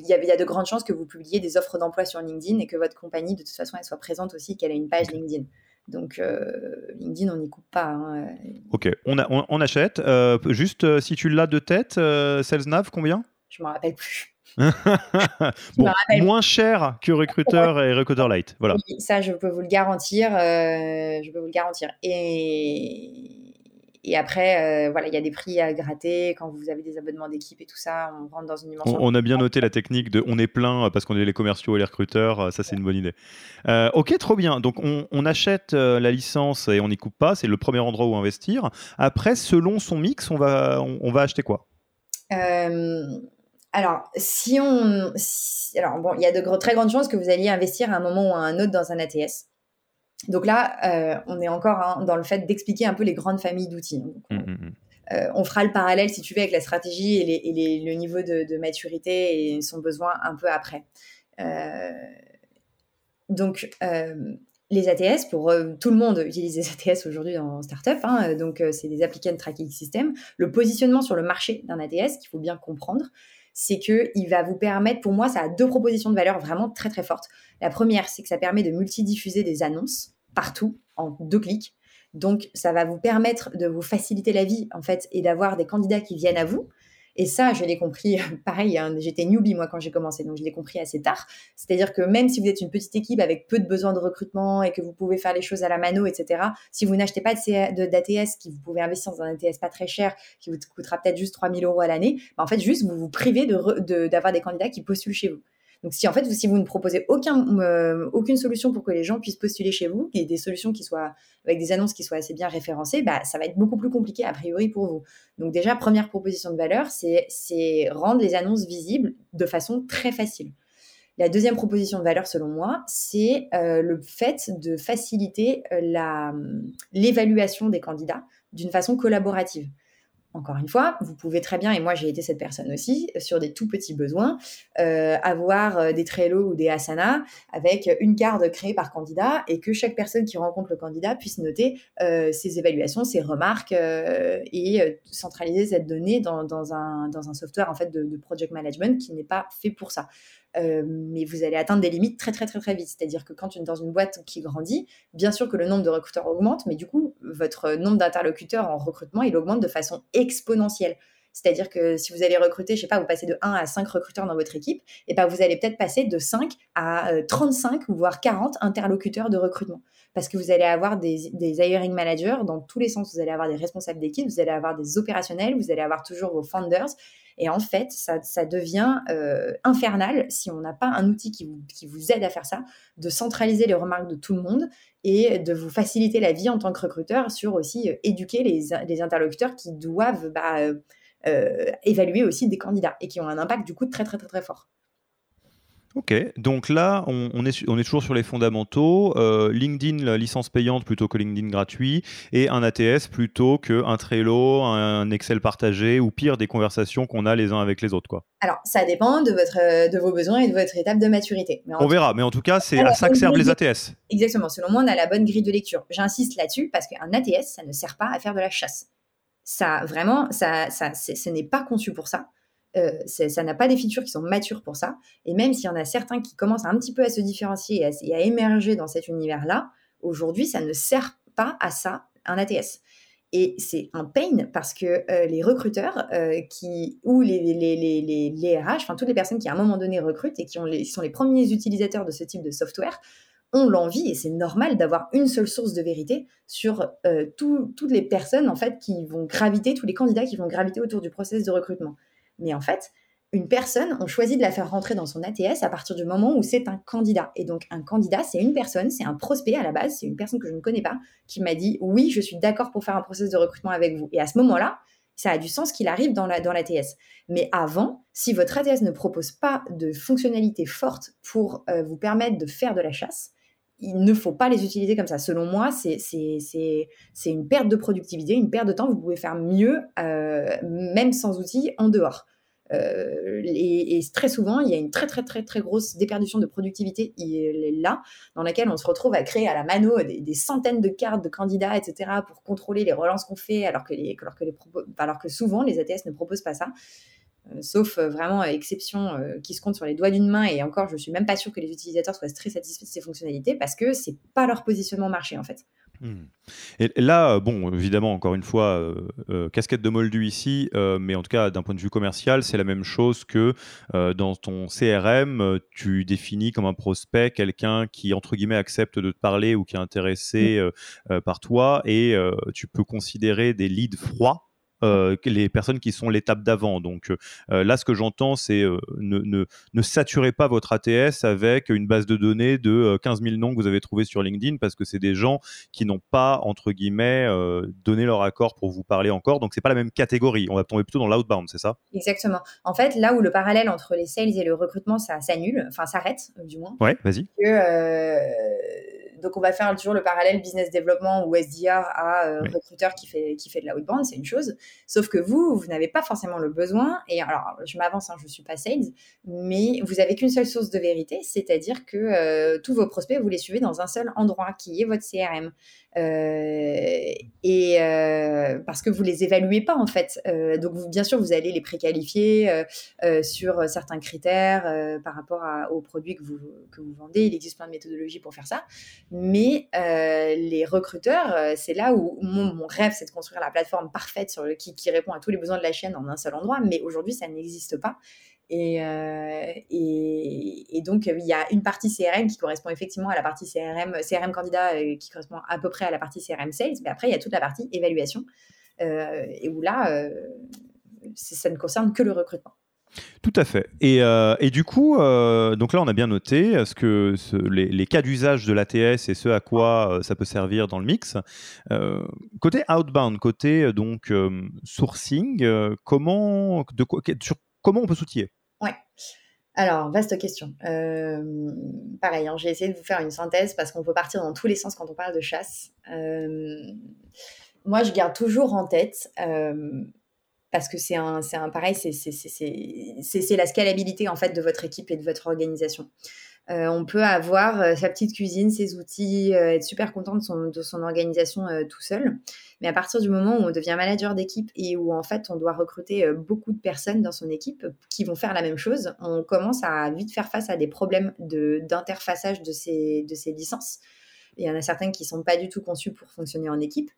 S2: y a, de grandes chances que vous publiez des offres d'emploi sur LinkedIn et que votre compagnie, de toute façon, elle soit présente aussi, qu'elle ait une page LinkedIn. Donc, LinkedIn, on n'y coupe pas. Hein,
S1: ok, on, on achète. juste, si tu l'as de tête, SalesNav, combien?
S2: Je ne me rappelle plus.
S1: moins cher que Recruiter et Recruiter Lite. Voilà.
S2: ça, je peux vous le garantir. Euh, je peux vous le garantir. Et, et après, euh, voilà, il y a des prix à gratter quand vous avez des abonnements d'équipe et tout ça. On rentre dans une dimension.
S1: On, a bien noté la technique de on est plein parce qu'on est les commerciaux et les recruteurs. Ça, c'est une bonne idée. Euh, ok, trop bien. Donc, on, achète la licence et on n'y coupe pas. C'est le premier endroit où investir. Après, selon son mix, on va, on, va acheter quoi?
S2: Alors, si on. alors, bon, il y a de très grandes chances que vous alliez investir à un moment ou à un autre dans un ATS. Donc là, euh, on est encore hein, dans le fait d'expliquer un peu les grandes familles d'outils. Mmh, mmh, mmh. Euh, on fera le parallèle, si tu veux, avec la stratégie et, le niveau de, maturité et son besoin un peu après. Euh, donc, les ATS, pour tout le monde utilise les ATS aujourd'hui dans Startup, hein, donc c'est des Applicant Tracking System. Le positionnement sur le marché d'un ATS, qu'il faut bien comprendre, c'est qu'il va vous permettre, pour moi, ça a deux propositions de valeur vraiment très très fortes. La première, c'est que ça permet de multidiffuser des annonces partout en deux clics. Donc, ça va vous permettre de vous faciliter la vie, en fait, et d'avoir des candidats qui viennent à vous. Et ça, je l'ai compris, pareil, hein, j'étais newbie moi quand j'ai commencé, donc je l'ai compris assez tard. C'est-à-dire que même si vous êtes une petite équipe avec peu de besoins de recrutement et que vous pouvez faire les choses à la mano, etc., si vous n'achetez pas d'ATS, qui vous pouvez investir dans un ATS pas très cher, qui vous coûtera peut-être juste 3000 euros à l'année, bah, en fait, juste vous vous privez d'avoir de, des candidats qui postulent chez vous. Donc, si en fait, si vous ne proposez euh, aucune solution pour que les gens puissent postuler chez vous, et des solutions qui soient avec des annonces qui soient assez bien référencées, bah, ça va être beaucoup plus compliqué a priori pour vous. Donc, déjà, première proposition de valeur, c'est rendre les annonces visibles de façon très facile. La deuxième proposition de valeur, selon moi, c'est euh, le fait de faciliter euh, l'évaluation des candidats d'une façon collaborative encore une fois, vous pouvez très bien, et moi j'ai été cette personne aussi, sur des tout petits besoins, euh, avoir euh, des Trello ou des Asana avec une carte créée par candidat et que chaque personne qui rencontre le candidat puisse noter euh, ses évaluations, ses remarques et centraliser cette donnée dans, un, dans, un, software en fait de, project management qui n'est pas fait pour ça. Euh, mais vous allez atteindre des limites très très très très vite. C'est-à-dire que quand dans une boîte qui grandit, bien sûr que le nombre de recruteurs augmente, mais du coup, votre nombre d'interlocuteurs en recrutement, il augmente de façon exponentielle. C'est-à-dire que si vous allez recruter, je sais pas, vous passez de 1 à 5 recruteurs dans votre équipe, et ben vous allez peut-être passer de 5 à 35 euh, voire 40 interlocuteurs de recrutement. Parce que vous allez avoir des, hiring managers dans tous les sens. Vous allez avoir des responsables d'équipe, vous allez avoir des opérationnels, vous allez avoir toujours vos founders. Et en fait, ça, devient euh, infernal si on n'a pas un outil qui vous, aide à faire ça, de centraliser les remarques de tout le monde et de vous faciliter la vie en tant que recruteur sur aussi euh, éduquer les, interlocuteurs qui doivent bah, évaluer aussi des candidats et qui ont un impact du coup très très très très fort.
S1: Ok, donc là, on, est, on est toujours sur les fondamentaux. Euh, LinkedIn, licence payante plutôt que LinkedIn gratuit, et un ATS plutôt qu'un Trello, un Excel partagé, ou pire, des conversations qu'on a les uns avec les autres. Quoi.
S2: Alors, ça dépend de, votre, de vos besoins et de votre étape de maturité.
S1: on verra, mais en tout cas, c'est à ça que servent les ATS.
S2: Exactement, selon moi, on a la bonne grille de lecture. J'insiste là-dessus parce qu'un ATS, ça ne sert pas à faire de la chasse. Ça, vraiment, ça, ça, ce n'est pas conçu pour ça. Euh, ça n'a pas des features qui sont matures pour ça. Et même s'il y en a certains qui commencent un petit peu à se différencier et à, émerger dans cet univers-là, aujourd'hui, ça ne sert pas à ça, un ATS. Et c'est un pain parce que euh, les recruteurs euh, qui, ou les, les, les, les, RH, enfin toutes les personnes qui à un moment donné recrutent et qui, sont les premiers utilisateurs de ce type de software, ont l'envie, et c'est normal d'avoir une seule source de vérité sur toutes les personnes en fait qui vont graviter, tous les candidats qui vont graviter autour du process de recrutement. Mais en fait, une personne, on choisit de la faire rentrer dans son ATS à partir du moment où c'est un candidat. Et donc, un candidat, c'est une personne, c'est un prospect à la base, c'est une personne que je ne connais pas, qui m'a dit oui, je suis d'accord pour faire un process de recrutement avec vous. Et à ce moment-là, ça a du sens qu'il arrive dans l'ATS. Dans Mais avant, si votre ATS ne propose pas de fonctionnalités fortes pour euh, vous permettre de faire de la chasse, il ne faut pas les utiliser comme ça. Selon moi, c'est une perte de productivité, une perte de temps. Vous pouvez faire mieux, euh, même sans outils, en dehors. Euh, et, très souvent, il y a une très très très très grosse déperdition de productivité là, dans laquelle on se retrouve à créer à la mano des, centaines de cartes de candidats, etc., pour contrôler les relances qu'on fait, alors que, les, alors, que les, alors que souvent les ATS ne proposent pas ça. Euh, sauf euh, vraiment exception euh, qui se compte sur les doigts d'une main. Et encore, je suis même pas sûre que les utilisateurs soient très satisfaits de ces fonctionnalités parce que c'est pas leur positionnement marché en fait.
S1: Hmm. Et là, bon, évidemment, encore une fois, casquette de moldu ici, mais en tout cas, d'un point de vue commercial, c'est la même chose que dans ton CRM, tu définis comme un prospect quelqu'un qui, entre guillemets, accepte de te parler ou qui est intéressé par toi, et tu peux considérer des leads froids euh, les personnes qui sont l'étape d'avant. Donc euh, là, ce que j'entends, c'est euh, ne, ne, ne, saturez pas votre ATS avec une base de données de 15 000 noms que vous avez trouvés sur LinkedIn parce que c'est des gens qui n'ont pas, entre guillemets, donné leur accord pour vous parler encore. Donc c'est pas la même catégorie. On va tomber plutôt dans l'outbound, c'est ça?
S2: Exactement. En fait, là où le parallèle entre les sales et le recrutement, ça s'annule, enfin s'arrête du moins.
S1: Ouais, vas-y.
S2: Que donc on va faire toujours le parallèle business développement ou SDR à euh, recruteur qui fait qui fait de la outbound, c'est une chose. Sauf que vous, vous n'avez pas forcément le besoin. Et alors, je m'avance, hein, je suis pas sales, mais vous avez qu'une seule source de vérité, c'est-à-dire que euh, tous vos prospects, vous les suivez dans un seul endroit, qui est votre CRM. Euh, et euh, parce que vous les évaluez pas en fait. Euh, donc bien sûr vous allez les préqualifier sur certains critères par rapport aux produits que vous, que vous vendez. Il existe plein de méthodologies pour faire ça. Mais les recruteurs, c'est là où mon, rêve c'est de construire la plateforme parfaite qui répond à tous les besoins de la chaîne en un seul endroit. Mais aujourd'hui ça n'existe pas. Euh, et, et, donc, il y a une partie CRM qui correspond effectivement à la partie CRM, CRM candidat euh, qui correspond à peu près à la partie CRM sales. Mais après, il y a toute la partie évaluation, euh, et où là, ça ne concerne que le recrutement.
S1: Tout à fait. Et, et du coup, donc là, on a bien noté ce que les, cas d'usage de l'ATS et ce à quoi ça peut servir dans le mix. côté outbound, côté donc sourcing, comment, de sur comment on peut s'outiller?
S2: Alors, vaste question. Euh, pareil, hein, j'ai essayé de vous faire une synthèse parce qu'on peut partir dans tous les sens quand on parle de chasse. Euh, moi, je garde toujours en tête, euh, parce que c'est un, un pareil, c'est la scalabilité en fait de votre équipe et de votre organisation. Euh, on peut avoir euh, sa petite cuisine, ses outils, euh, être super content de son, de son organisation tout seul. Mais à partir du moment où on devient manager d'équipe et où en fait on doit recruter beaucoup de personnes dans son équipe qui vont faire la même chose, on commence à vite faire face à des problèmes de, d'interfaçage de ces, de ces licences. Il y en a certaines qui sont pas du tout conçues pour fonctionner en équipe.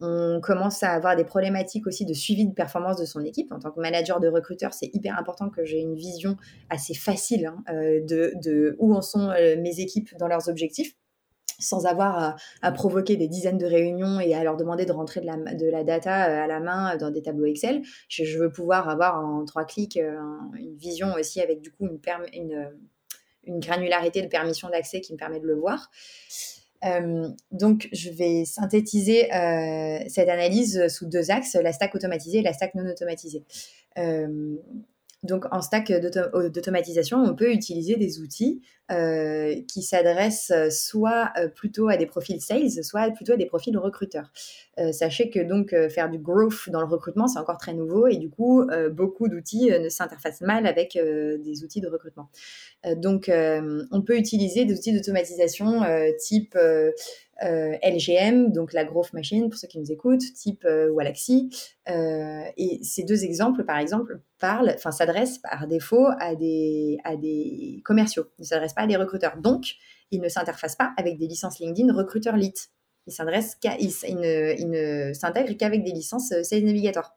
S2: On commence à avoir des problématiques aussi de suivi de performance de son équipe. En tant que manager de recruteur, c'est hyper important que j'ai une vision assez facile hein, de, de, où en sont mes équipes dans leurs objectifs sans avoir à, provoquer des dizaines de réunions et à leur demander de rentrer de la, data euh, à la main dans des tableaux Excel. Je, veux pouvoir avoir en trois clics euh, une vision aussi avec du coup une, une granularité de permission d'accès qui me permet de le voir. Euh, donc, je vais synthétiser cette analyse sous deux axes, la stack automatisée et la stack non automatisée. Donc, en stack d'automatisation, on peut utiliser des outils euh, qui s'adressent soit euh, plutôt à des profils sales, soit plutôt à des profils recruteurs. Euh, sachez que donc faire du growth dans le recrutement, c'est encore très nouveau et du coup, beaucoup d'outils ne s'interfacent mal avec des outils de recrutement. donc, on peut utiliser des outils d'automatisation type euh, LGM, donc la Growth Machine pour ceux qui nous écoutent, type euh. Euh, et ces deux exemples, par exemple, parlent, enfin s'adressent par défaut à des, à des commerciaux, ne s'adressent pas à des recruteurs. Donc, ils ne s'interfacent pas avec des licences LinkedIn recruteurs lit. Ils, ne, ils ne s'intègrent qu'avec des licences Sales Navigator.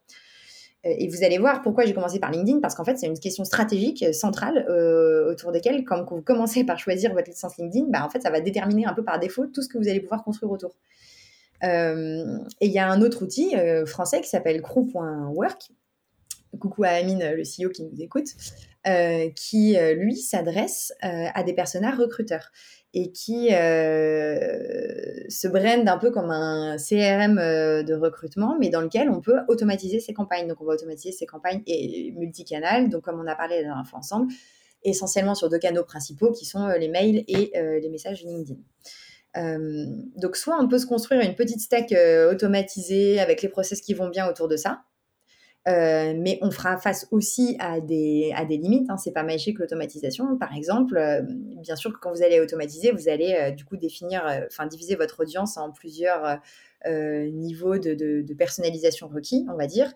S2: Euh, et vous allez voir pourquoi j'ai commencé par LinkedIn, parce qu'en fait, c'est une question stratégique euh, centrale euh, autour desquelles, quand vous commencez par choisir votre licence LinkedIn, bah, en fait, ça va déterminer un peu par défaut tout ce que vous allez pouvoir construire autour. et il y a un autre outil français qui s'appelle crew.work. Coucou à Amine, le CEO qui nous écoute, qui, lui, s'adresse à des personnages recruteurs et qui euh, se brand un peu comme un CRM euh, de recrutement, mais dans lequel on peut automatiser ses campagnes. Donc, on va automatiser ses campagnes et multicanales. Donc, comme on a parlé la dernière fois ensemble, essentiellement sur deux canaux principaux qui sont euh, les mails et les messages LinkedIn. donc, soit on peut se construire une petite stack automatisée avec les process qui vont bien autour de ça, euh, mais on fera face aussi à des, à des limites. Hein. C'est pas magique l'automatisation. Par exemple, euh, bien sûr que quand vous allez automatiser, vous allez euh, du coup définir, enfin diviser votre audience en plusieurs niveaux de, de, personnalisation requis, on va dire.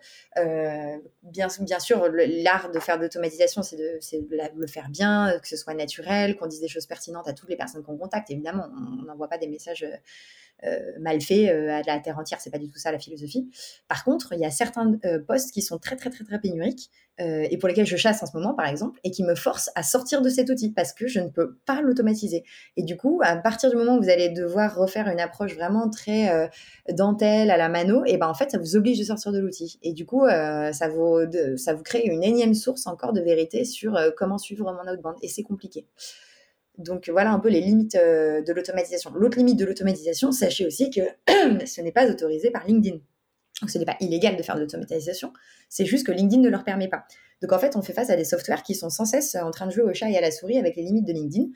S2: bien, bien sûr, l'art de faire d'automatisation, c'est de, de, le faire bien, que ce soit naturel, qu'on dise des choses pertinentes à toutes les personnes qu'on contacte. Évidemment, on n'envoie pas des messages euh, mal fait euh, à la terre entière. C'est pas du tout ça la philosophie. Par contre, il y a certains euh, postes qui sont très très très très pénuriques et pour lesquels je chasse en ce moment, par exemple, et qui me forcent à sortir de cet outil parce que je ne peux pas l'automatiser. Et du coup, à partir du moment où vous allez devoir refaire une approche vraiment très dentelle à la mano, et ben en fait, ça vous oblige de sortir de l'outil. Et du coup, ça vous ça vous crée une énième source encore de vérité sur comment suivre mon outbound. Et c'est compliqué. Donc voilà un peu les limites euh, de l'automatisation. L'autre limite de l'automatisation, sachez aussi que ce n'est pas autorisé par LinkedIn. Ce n'est pas illégal de faire de l'automatisation, c'est juste que LinkedIn ne leur permet pas. Donc en fait, on fait face à des softwares qui sont sans cesse en train de jouer au chat et à la souris avec les limites de LinkedIn,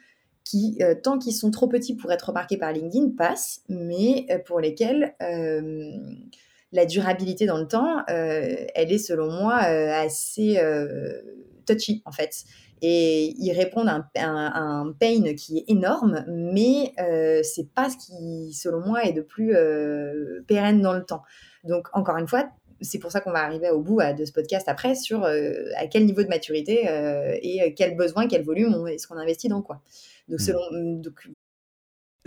S2: qui, euh, tant qu'ils sont trop petits pour être remarqués par LinkedIn, passent, mais euh, pour lesquels la durabilité dans le temps, elle est selon moi assez touchy en fait et ils répondent à un, pain qui est énorme, mais euh, c'est pas ce qui, selon moi, est de plus euh, pérenne dans le temps. Donc, encore une fois, c'est pour ça qu'on va arriver au bout de ce podcast après sur euh, à quel niveau de maturité et quel besoin, quel volume est-ce qu'on investit dans quoi. Donc, mmh. selon, donc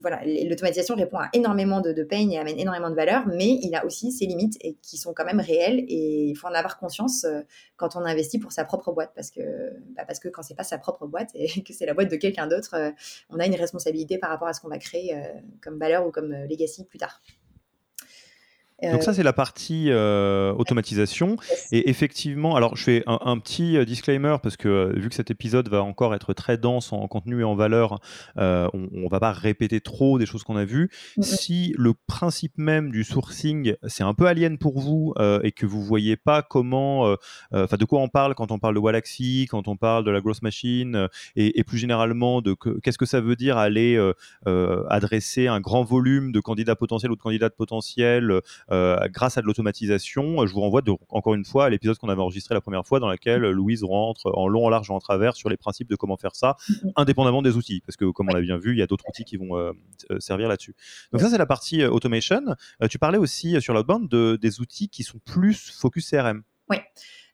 S2: voilà, l'automatisation répond à énormément de, de et amène énormément de valeur, mais il a aussi ses limites et qui sont quand même réelles et il faut en avoir conscience euh, quand on investit pour sa propre boîte parce que, bah parce que quand c'est pas sa propre boîte et que c'est la boîte de quelqu'un d'autre, euh, on a une responsabilité par rapport à ce qu'on va créer euh, comme valeur ou comme legacy plus tard.
S1: Donc ça, c'est la partie automatisation. Et effectivement, alors je fais un, petit disclaimer parce que vu que cet épisode va encore être très dense en, contenu et en valeur, on, ne va pas répéter trop des choses qu'on a vues. Si le principe même du sourcing, c'est un peu alien pour vous et que vous voyez pas comment, enfin de quoi on parle quand on parle de Wallaxy, quand on parle de la grosse machine, et, plus généralement de qu'est-ce que ça veut dire aller adresser un grand volume de candidats potentiels ou de candidates potentiels euh, grâce à de l'automatisation. Je vous renvoie encore une fois à l'épisode qu'on avait enregistré la première fois dans lequel Louise rentre en long, en large et en travers sur les principes de comment faire ça, mm-hmm. indépendamment des outils, parce que comme on l'a bien vu, il y a d'autres outils qui vont euh, euh, servir là-dessus. Donc ça, c'est la partie automation. tu parlais aussi sur l'outbound de, des outils qui sont plus focus CRM.
S2: Oui.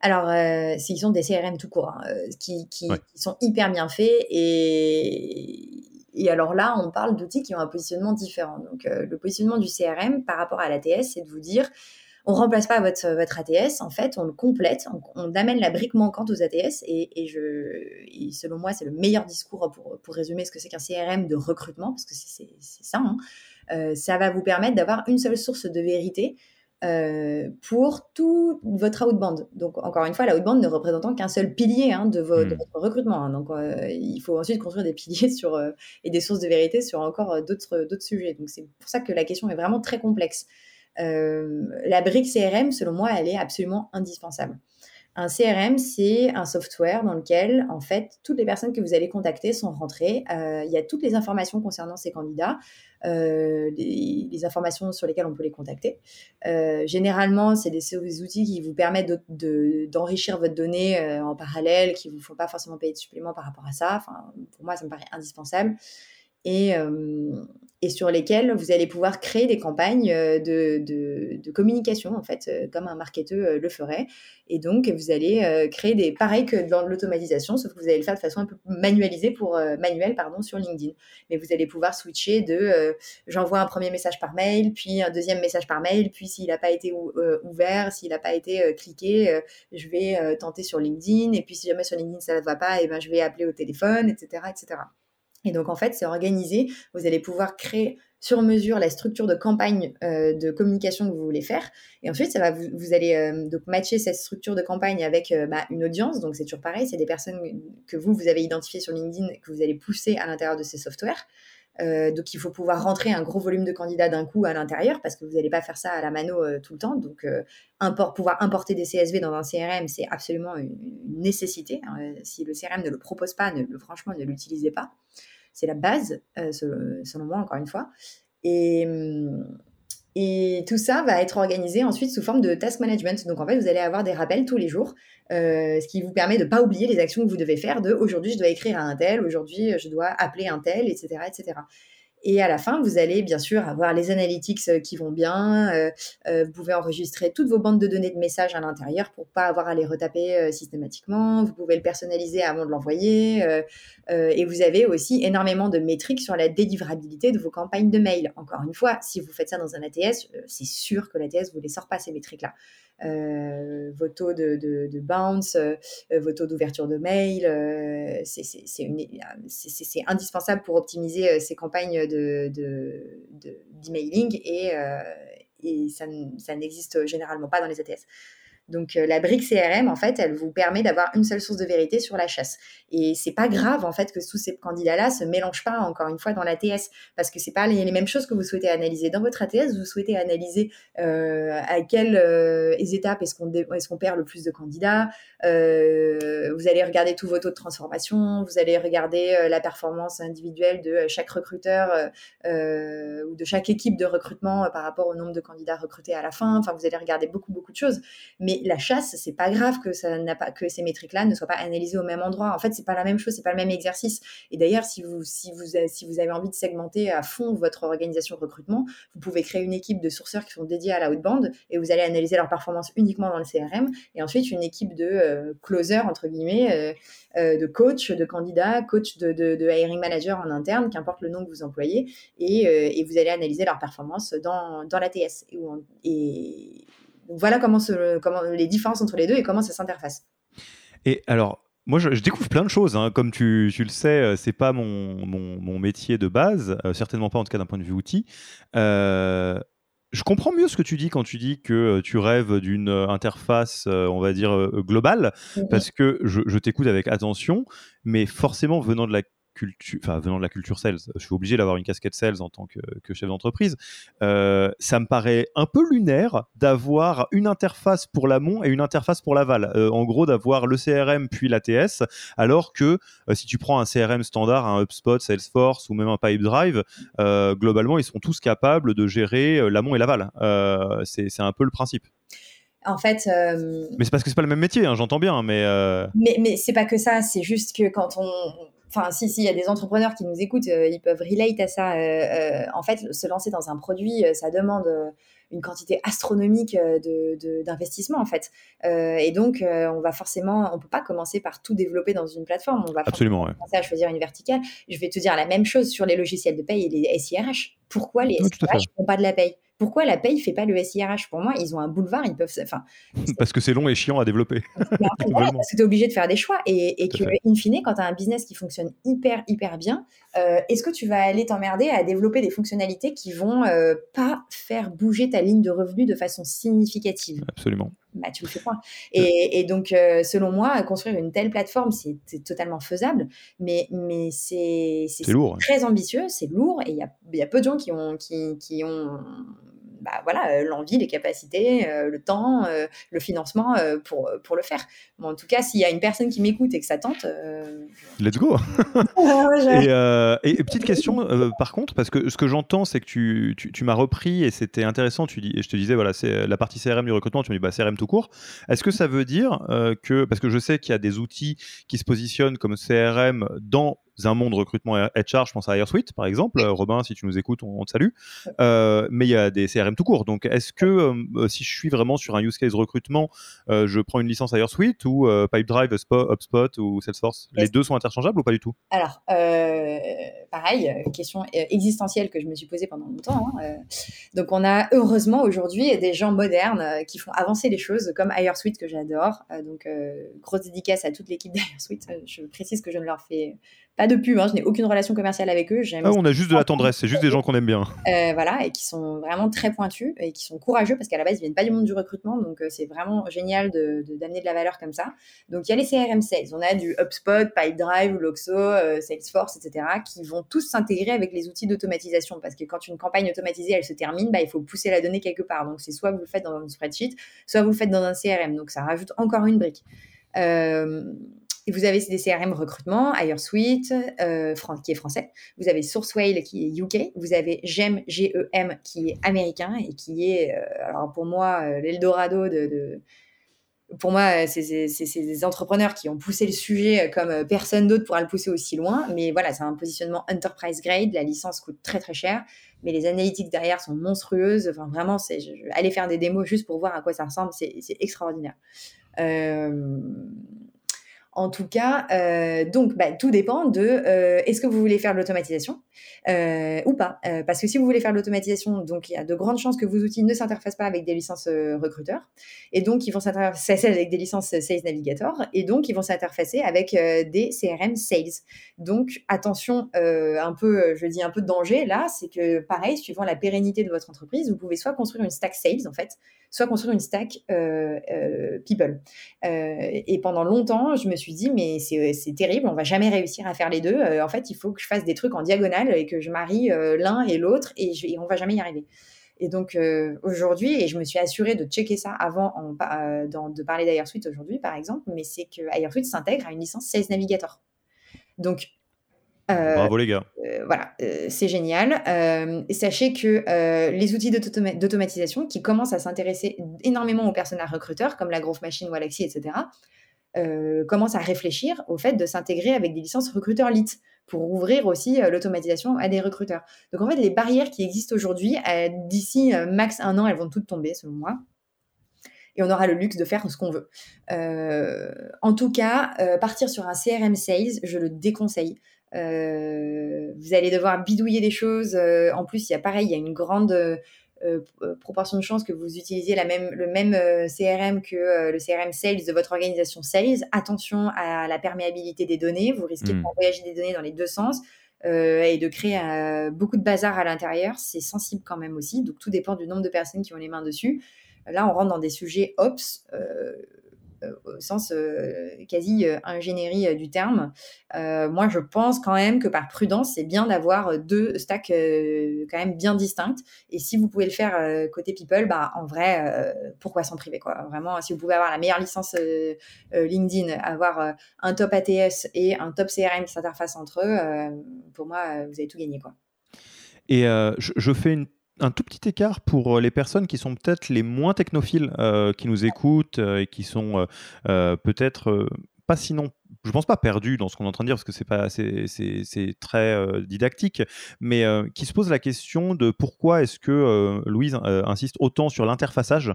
S2: Alors, euh, ils sont des CRM tout court, hein, qui, qui, sont hyper bien faits et et alors là, on parle d'outils qui ont un positionnement différent. Donc, euh, le positionnement du CRM par rapport à l'ATS, c'est de vous dire, on remplace pas votre, votre ATS, en fait, on le complète, on, amène la brique manquante aux ATS. Et, je, selon moi, c'est le meilleur discours pour, pour résumer ce que c'est qu'un CRM de recrutement, parce que c'est ça. Hein. Euh, ça va vous permettre d'avoir une seule source de vérité euh, pour tout votre outbound. Donc, encore une fois, la outbound ne représentant qu'un seul pilier hein, de, hmm. votre recrutement. Hein. Donc, euh, il faut ensuite construire des piliers sur, euh, et des sources de vérité sur encore d'autres sujets. Donc, c'est pour ça que la question est vraiment très complexe. la brique CRM, selon moi, elle est absolument indispensable. Un CRM, c'est un software dans lequel, en fait, toutes les personnes que vous allez contacter sont rentrées. il y a toutes les informations concernant ces candidats. Euh, les, informations sur lesquelles on peut les contacter. Euh, généralement, c'est des, outils qui vous permettent d'enrichir votre donnée euh, en parallèle, qui ne vous font pas forcément payer de supplément par rapport à ça. Enfin, pour moi, ça me paraît indispensable. Et, et sur lesquels vous allez pouvoir créer des campagnes euh, de, communication, en fait, euh, comme un marketeur euh, le ferait. Et donc, vous allez créer des, pareil que dans l'automatisation, sauf que vous allez le faire de façon un peu manuelle, sur LinkedIn. Mais vous allez pouvoir switcher de j'envoie un premier message par mail, puis un deuxième message par mail, puis s'il n'a pas été ouvert, s'il n'a pas été cliqué, je vais tenter sur LinkedIn. Et puis si jamais sur LinkedIn ça ne va pas, et eh ben, je vais appeler au téléphone, etc. etc. Et donc, en fait, c'est organisé. Vous allez pouvoir créer sur mesure la structure de campagne euh, de communication que vous voulez faire. Et ensuite, vous, allez euh, matcher cette structure de campagne avec euh, bah, une audience. Donc, c'est toujours pareil. C'est des personnes que vous, vous avez identifiées sur LinkedIn que vous allez pousser à l'intérieur de ces softwares. donc, il faut pouvoir rentrer un gros volume de candidats d'un coup à l'intérieur parce que vous n'allez pas faire ça à la mano tout le temps. Donc, pouvoir importer des CSV dans un CRM, c'est absolument une, nécessité. Hein. Si le CRM ne le propose pas, franchement, ne l'utilisez pas. C'est la base, euh, selon moi, encore une fois. Et, hum, et tout ça va être organisé ensuite sous forme de task management. Donc en fait, vous allez avoir des rappels tous les jours, euh, ce qui vous permet de ne pas oublier les actions que vous devez faire de aujourd'hui je dois écrire à un tel, aujourd'hui je dois appeler un tel, etc. etc. Et à la fin, vous allez bien sûr avoir les analytics euh, qui vont bien. Euh, euh, vous pouvez enregistrer toutes vos bandes de données de messages à l'intérieur pour pas avoir à les retaper systématiquement. Vous pouvez le personnaliser avant de l'envoyer. et vous avez aussi énormément de métriques sur la délivrabilité de vos campagnes de mail. Encore une fois, si vous faites ça dans un ATS, c'est sûr que l'ATS vous les sort pas ces métriques-là. Euh, vos taux de, de, bounce, euh, vos taux d'ouverture de mail. Euh, c'est indispensable pour optimiser ces campagnes d'emailing de, et, et ça, ça n'existe généralement pas dans les ATS. Donc euh, la brique CRM, en fait, elle vous permet d'avoir une seule source de vérité sur la chasse. Et c'est pas grave, en fait, que tous ces candidats-là se mélangent pas, encore une fois, dans l'ATS, parce que c'est pas les, mêmes choses que vous souhaitez analyser. Dans votre ATS, vous souhaitez analyser euh, à quelles euh, étapes est-ce qu'on perd le plus de candidats. vous allez regarder tous vos taux de transformation, vous allez regarder la performance individuelle de chaque recruteur ou de chaque équipe de recrutement par rapport au nombre de candidats recrutés à la fin. Enfin, vous allez regarder beaucoup, beaucoup de choses. Mais la chasse, c'est pas grave que ça n'a pas que ces métriques-là ne soient pas analysées au même endroit. En fait, c'est pas la même chose, c'est pas le même exercice. Et d'ailleurs, si vous avez envie de segmenter à fond votre organisation de recrutement, vous pouvez créer une équipe de sourceurs qui sont dédiés à la bande et vous allez analyser leur performance uniquement dans le CRM et ensuite une équipe de euh, closers entre guillemets, euh, euh, de coach, de candidats, coach de, hiring manager en interne, qu'importe le nom que vous employez, et, et vous allez analyser leur performance dans, dans l'ATS. Et, et, voilà comment, comment les différences entre les deux et comment ça s'interface.
S1: Et alors, moi, je, découvre plein de choses. Hein. Comme tu, le sais, euh, c'est pas mon, mon, métier de base, euh, certainement pas en tout cas d'un point de vue outil. Euh, je comprends mieux ce que tu dis quand tu dis que tu rêves d'une interface, on va dire, globale, mmh parce que je, je t'écoute avec attention, mais forcément venant de la culture, enfin venant de la culture sales, je suis obligé d'avoir une casquette sales en tant que, chef d'entreprise. Euh, ça me paraît un peu lunaire d'avoir une interface pour l'amont et une interface pour l'aval. Euh, en gros, d'avoir le CRM puis l'ATS, alors que euh, si tu prends un CRM standard, un HubSpot, Salesforce ou même un Pipedrive, globalement, ils sont tous capables de gérer l'amont et l'aval. c'est un peu le principe.
S2: En fait.
S1: Mais c'est parce que c'est pas le même métier, hein, j'entends bien, mais.
S2: Mais, mais c'est pas que ça, c'est juste que quand on, enfin si si il y a des entrepreneurs qui nous écoutent, euh, ils peuvent relate à ça. Euh, euh, en fait, se lancer dans un produit, ça demande une quantité astronomique de, d'investissement en fait. et donc, on va forcément, on peut pas commencer par tout développer dans une plateforme. On va
S1: absolument
S2: commencer à choisir une verticale. Je vais te dire la même chose sur les logiciels de paye et les SIRH. Pourquoi les SIRH font pas de la paye? Pourquoi la paye fait pas le SIRH Pour moi, ils ont un boulevard, ils peuvent. Enfin,
S1: parce que c'est long et chiant à développer.
S2: parce que tu es obligé de faire des choix et, et que, in fine, quand tu as un business qui fonctionne hyper, hyper bien, euh, est-ce que tu vas aller t'emmerder à développer des fonctionnalités qui vont euh, pas faire bouger ta ligne de revenus de façon significative?
S1: Absolument.
S2: Bah, tu le fais pas. Et, et donc, euh, selon moi, construire une telle plateforme, c'est totalement faisable, mais, mais c'est très ambitieux, c'est lourd, et il y a, y a, peu de gens qui ont, qui, qui ont bah, voilà, euh, l'envie, les capacités, euh, le temps, euh, le financement pour, pour le faire. en tout cas, s'il y a une personne qui m'écoute et que ça tente.
S1: Let's go et, petite question, par contre, parce que ce que j'entends, c'est que tu, tu, m'as repris et c'était intéressant. Tu dis, et je te disais, voilà, c'est la partie CRM du recrutement. Tu me dis, bah, CRM tout court. Est-ce que ça veut dire que, parce que je sais qu'il y a des outils qui se positionnent comme CRM dans un monde recrutement HR, je pense à AirSuite par exemple. Robin, si tu nous écoutes, on, te salue. Euh, mais il y a des CRM tout court. Donc, est-ce que euh, si je suis vraiment sur un use case recrutement, euh, je prends une licence AirSuite ou Pipedrive, HubSpot ou Salesforce? Les deux sont interchangeables ou pas du tout?
S2: Alors, pareil, question existentielle que je me suis posée pendant longtemps. Hein, donc, on a heureusement aujourd'hui des gens modernes qui font avancer les choses, comme AirSuite que j'adore. donc, grosse dédicace à toute l'équipe d'AirSuite. Je précise que je ne leur fais pas de pub, hein, je n'ai aucune relation commerciale avec eux.
S1: Ah, on a juste de la tendresse, c'est juste des gens qu'on aime bien.
S2: Euh, voilà, et qui sont vraiment très pointus et qui sont courageux parce qu'à la base, ils viennent pas du monde du recrutement, donc euh, c'est vraiment génial d'amener de, d'amener de, la valeur comme ça. Donc il y a les CRM Sales, on a du HubSpot, Pipedrive, Loxo, euh, Salesforce, etc., qui vont tous s'intégrer avec les outils d'automatisation parce que quand une campagne automatisée, elle se termine, bah, il faut pousser la donnée quelque part. Donc c'est soit vous le faites dans un spreadsheet, soit vous le faites dans un CRM. Donc ça rajoute encore une brique. Euh, vous avez des CRM recrutement, HireSuite, euh, qui est français. Vous avez Sourcewell qui est UK. Vous avez GEM, G-E-M, qui est américain et qui est, euh, alors pour moi, euh, l'Eldorado de, Pour moi, c'est des entrepreneurs qui ont poussé le sujet comme personne d'autre pourra le pousser aussi loin. Mais voilà, c'est un positionnement enterprise grade. La licence coûte très très cher, mais les analytics derrière sont monstrueuses. Enfin, vraiment, c'est aller faire des démos juste pour voir à quoi ça ressemble, c'est extraordinaire. Euh, en tout cas, euh, donc bah, tout dépend de euh, est-ce que vous voulez faire de l'automatisation euh, ou pas. parce que si vous voulez faire de l'automatisation, donc il y a de grandes chances que vos outils ne s'interfacent pas avec des licences recruteurs, et donc ils vont s'interfacer avec des licences Sales Navigator, et donc ils vont s'interfacer avec des CRM Sales. Donc attention, un peu, je dis un peu de danger là, c'est que pareil, suivant la pérennité de votre entreprise, vous pouvez soit construire une stack Sales en fait, soit construire une stack People. et pendant longtemps, je me suis dit, mais c'est terrible, on va jamais réussir à faire les deux. Euh, en fait, il faut que je fasse des trucs en diagonale et que je marie euh, l'un et l'autre et, et on va jamais y arriver. Et donc euh, aujourd'hui, et je me suis assurée de checker ça avant de parler d'AirSuite aujourd'hui, par exemple, mais c'est que AirSuite s'intègre à une licence Sales Navigator. Donc
S1: Bravo les gars.
S2: voilà, c'est génial. sachez que les outils d'automatisation qui commencent à s'intéresser énormément aux personnes à recruteurs, comme la Growth Machine, Walaxy, etc., euh, commence à réfléchir au fait de s'intégrer avec des licences recruteurs lit pour ouvrir aussi euh, l'automatisation à des recruteurs. Donc en fait, les barrières qui existent aujourd'hui, euh, d'ici max un an, elles vont toutes tomber selon moi. Et on aura le luxe de faire ce qu'on veut. en tout cas, partir sur un CRM Sales, je le déconseille. Vous allez devoir bidouiller des choses. en plus, il y a pareil, il y a une grande euh, euh, proportion de chances que vous utilisiez la même, le même euh, CRM que le CRM Sales de votre organisation Sales. Attention à la perméabilité des données, vous risquez de hmm. voyager des données dans les deux sens. et de créer beaucoup de bazar à l'intérieur, c'est sensible quand même aussi. Donc tout dépend du nombre de personnes qui ont les mains dessus. Là, on rentre dans des sujets ops euh, au sens euh, quasi euh, ingénierie du terme. moi, je pense quand même que par prudence, c'est bien d'avoir deux stacks quand même bien distinctes. Et si vous pouvez le faire côté people, bah, en vrai, pourquoi s'en priver quoi? Vraiment, si vous pouvez avoir la meilleure licence LinkedIn, avoir un top ATS et un top CRM qui s'interfacent entre eux, pour moi, vous avez tout gagné. Quoi.
S1: Et je, je, fais une un tout petit écart pour euh, les personnes qui sont peut-être les moins technophiles, euh, qui nous écoutent euh, et qui sont peut-être pas sinon je pense pas perdu dans ce qu'on est en train de dire parce que c'est pas c'est très euh, didactique, mais euh, qui se pose la question de pourquoi est-ce que euh, Louise insiste autant sur l'interfaçage,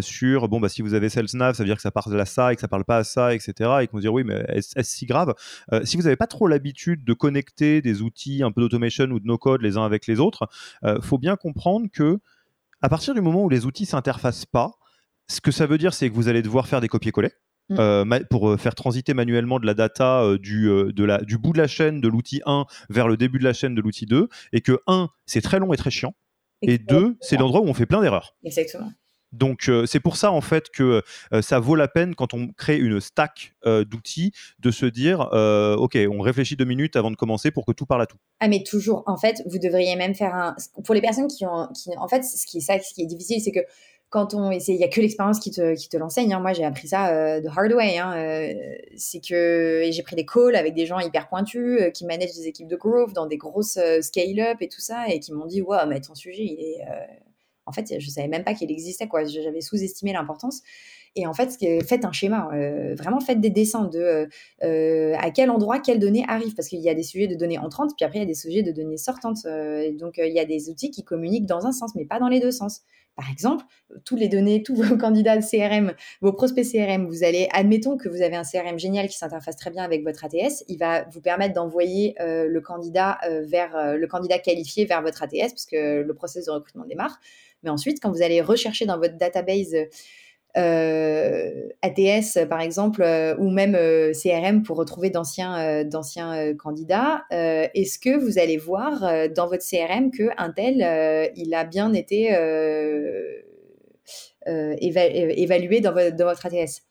S1: sur bon bah si vous avez SalesNav, ça veut dire que ça parle à ça et que ça parle pas à ça, etc. Et qu'on se dit oui mais est-ce si grave? Si vous n'avez pas trop l'habitude de connecter des outils un peu d'automation ou de no code les uns avec les autres, faut bien comprendre que à partir du moment où les outils s'interfacent pas, ce que ça veut dire, c'est que vous allez devoir faire des copier-coller. Mm. Euh, pour euh, faire transiter manuellement de la data euh, du, de la, du bout de la chaîne de l'outil 1 vers le début de la chaîne de l'outil 2, et que 1, c'est très long et très chiant, et 2, c'est l'endroit où on fait plein d'erreurs.
S2: Exactement.
S1: Donc c'est pour ça en fait que ça vaut la peine quand on crée une stack d'outils de se dire ok on réfléchit deux minutes avant de commencer pour que tout parle à tout.
S2: Ah mais toujours en fait vous devriez même faire un pour les personnes qui ont qui en fait ce qui est ça ce qui est difficile c'est que quand on il n'y a que l'expérience qui te, qui te l'enseigne. Hein. Moi, j'ai appris ça euh, de hard way. Hein. Euh, c'est que j'ai pris des calls avec des gens hyper pointus euh, qui managent des équipes de growth dans des grosses scale-up et tout ça et qui m'ont dit Waouh, mais ton sujet, il est. En fait, je savais même pas qu'il existait. quoi. J'avais sous-estimé l'importance. Et en fait, faites un schéma, vraiment faites des dessins de à quel endroit quelles données arrivent, parce qu'il y a des sujets de données entrantes, puis après il y a des sujets de données sortantes. donc il y a des outils qui communiquent dans un sens, mais pas dans les deux sens. Par exemple, toutes les données, tous vos candidats de CRM, vos prospects CRM, vous allez, admettons que vous avez un CRM génial qui s'interface très bien avec votre ATS, il va vous permettre d'envoyer euh, le candidat euh, vers euh, le candidat qualifié vers votre ATS parce que le processus de recrutement démarre. Mais ensuite, quand vous allez rechercher dans votre database euh, ATS par exemple euh, ou même euh, CRM pour retrouver d'anciens d'anciens candidats est-ce que vous allez voir dans votre CRM que un tel il a bien été évalué dans, votre ATS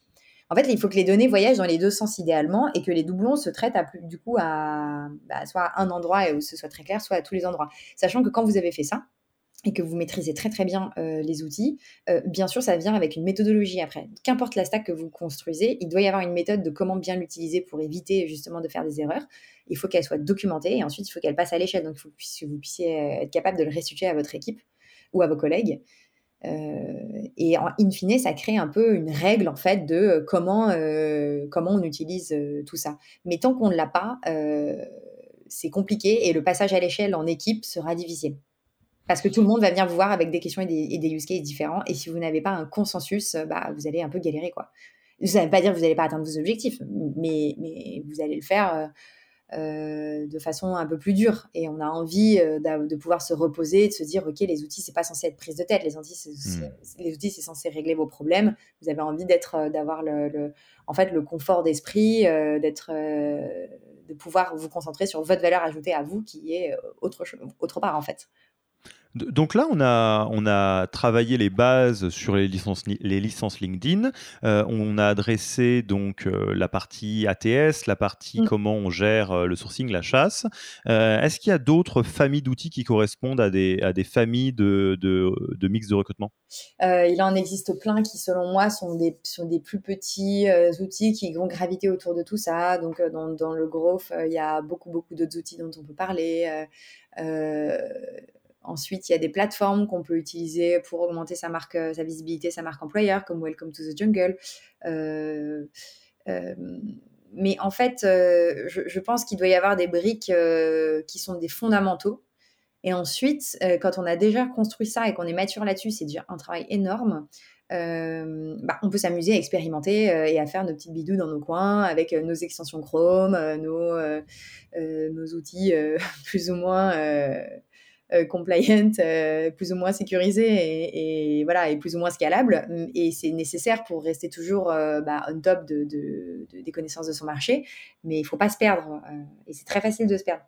S2: en fait, il faut que les données voyagent dans les deux sens idéalement et que les doublons se traitent du coup à bah, soit à un endroit et où ce soit très clair, soit à tous les endroits. Sachant que quand vous avez fait ça, et que vous maîtrisez très très bien euh, les outils, euh, bien sûr, ça vient avec une méthodologie après. Qu'importe la stack que vous construisez, il doit y avoir une méthode de comment bien l'utiliser pour éviter justement de faire des erreurs. Il faut qu'elle soit documentée et ensuite il faut qu'elle passe à l'échelle. Donc il faut que vous puissiez euh, être capable de le restituer à votre équipe ou à vos collègues. et en, in fine, ça crée un peu une règle en fait de comment, comment on utilise tout ça. Mais tant qu'on ne l'a pas, c'est compliqué et le passage à l'échelle en équipe sera difficile. Parce que tout le monde va venir vous voir avec des questions et des, use cases différents. Et si vous n'avez pas un consensus, euh, bah, vous allez un peu galérer. Quoi. Ça ne veut pas dire que vous n'allez pas atteindre vos objectifs, mais, mais vous allez le faire euh, euh, de façon un peu plus dure. Et on a envie de pouvoir se reposer, de se dire, OK, les outils, c'est pas censé être prise de tête. Les outils, c'est, hmm. les outils, c'est censé régler vos problèmes. Vous avez envie d'être, d'avoir le, en fait, le confort d'esprit, d'être, de pouvoir vous concentrer sur votre valeur ajoutée à vous, qui est autre, autre part, en fait.
S1: Donc là, on a, on a travaillé les bases sur les licences, les licences LinkedIn. Euh, on a adressé donc euh, la partie ATS, la partie mm. comment on gère euh, le sourcing, la chasse. Est-ce qu'il y a d'autres familles d'outils qui correspondent à des, à des familles de, de, de mix de recrutement?
S2: Il en existe plein qui, selon moi, sont des, sont des plus petits outils qui vont graviter autour de tout ça. Donc, dans, dans le growth, il y a beaucoup, beaucoup d'autres outils dont on peut parler. Ensuite, il y a des plateformes qu'on peut utiliser pour augmenter sa marque, euh, sa visibilité, sa marque employeur, comme Welcome to the Jungle. Euh, euh, mais en fait, je, pense qu'il doit y avoir des briques qui sont des fondamentaux. Et ensuite, quand on a déjà construit ça et qu'on est mature là-dessus, c'est déjà un travail énorme. Bah, on peut s'amuser à expérimenter et à faire nos petites bidous dans nos coins avec nos extensions Chrome, nos, nos outils plus ou moins compliant, euh, plus ou moins sécurisé et, voilà, et plus ou moins scalable. Et c'est nécessaire pour rester toujours euh, bah, on top de, des connaissances de son marché. Mais il faut pas se perdre. et c'est très facile de se perdre.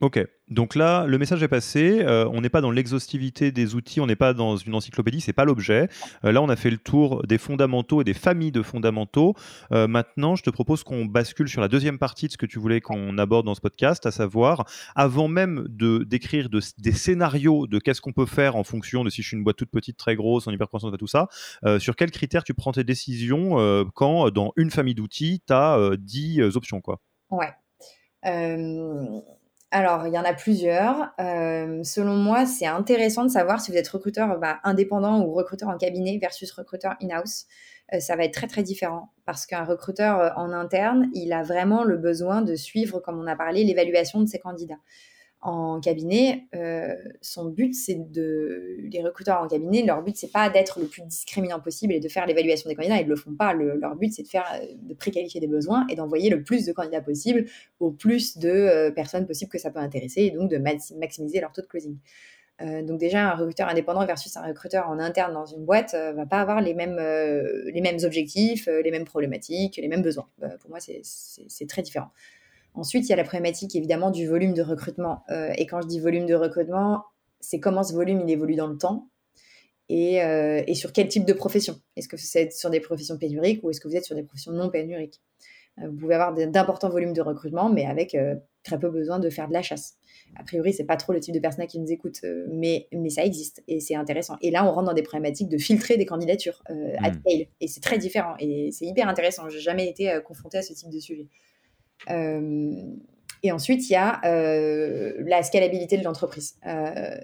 S1: Ok, donc là, le message est passé. Euh, on n'est pas dans l'exhaustivité des outils, on n'est pas dans une encyclopédie, c'est pas l'objet. Euh, là, on a fait le tour des fondamentaux et des familles de fondamentaux. Euh, maintenant, je te propose qu'on bascule sur la deuxième partie de ce que tu voulais qu'on aborde dans ce podcast, à savoir, avant même de d'écrire des scénarios de qu'est-ce qu'on peut faire en fonction de si je suis une boîte toute petite, très grosse, en hypercroissance, tout ça, sur quels critères tu prends tes décisions quand, dans une famille d'outils, tu as 10 options, quoi.
S2: Ouais. Alors, il y en a plusieurs. Euh, selon moi, c'est intéressant de savoir si vous êtes recruteur bah, indépendant ou recruteur en cabinet versus recruteur in-house. Euh, ça va être très très différent parce qu'un recruteur euh, en interne, il a vraiment le besoin de suivre, comme on a parlé, l'évaluation de ses candidats en cabinet, euh, son but, c'est de. Les recruteurs en cabinet, leur but, c'est pas d'être le plus discriminant possible et de faire l'évaluation des candidats. Ils ne le font pas. leur but, c'est de faire, euh, de préqualifier des besoins et d'envoyer le plus de candidats possible au plus de euh, personnes possibles que ça peut intéresser et donc de maximiser leur taux de closing. donc déjà, un recruteur indépendant versus un recruteur en interne dans une boîte va pas avoir les mêmes, les mêmes objectifs, les mêmes problématiques, les mêmes besoins. pour moi, c'est très différent. Ensuite, il y a la problématique évidemment du volume de recrutement. Euh, et quand je dis volume de recrutement, c'est comment ce volume il évolue dans le temps et, euh, sur quel type de profession. Est-ce que vous êtes sur des professions pénuriques ou est-ce que vous êtes sur des professions non pénuriques? Euh, Vous pouvez avoir d'importants volumes de recrutement, mais avec très peu besoin de faire de la chasse. A priori, c'est pas trop le type de personnes qui nous écoutent, mais, mais ça existe et c'est intéressant. Et là, on rentre dans des problématiques de filtrer des candidatures à hmm. scale et c'est très différent et c'est hyper intéressant. J'ai jamais été confrontée à ce type de sujet. Euh, et ensuite, il y a euh, la scalabilité de l'entreprise. Euh,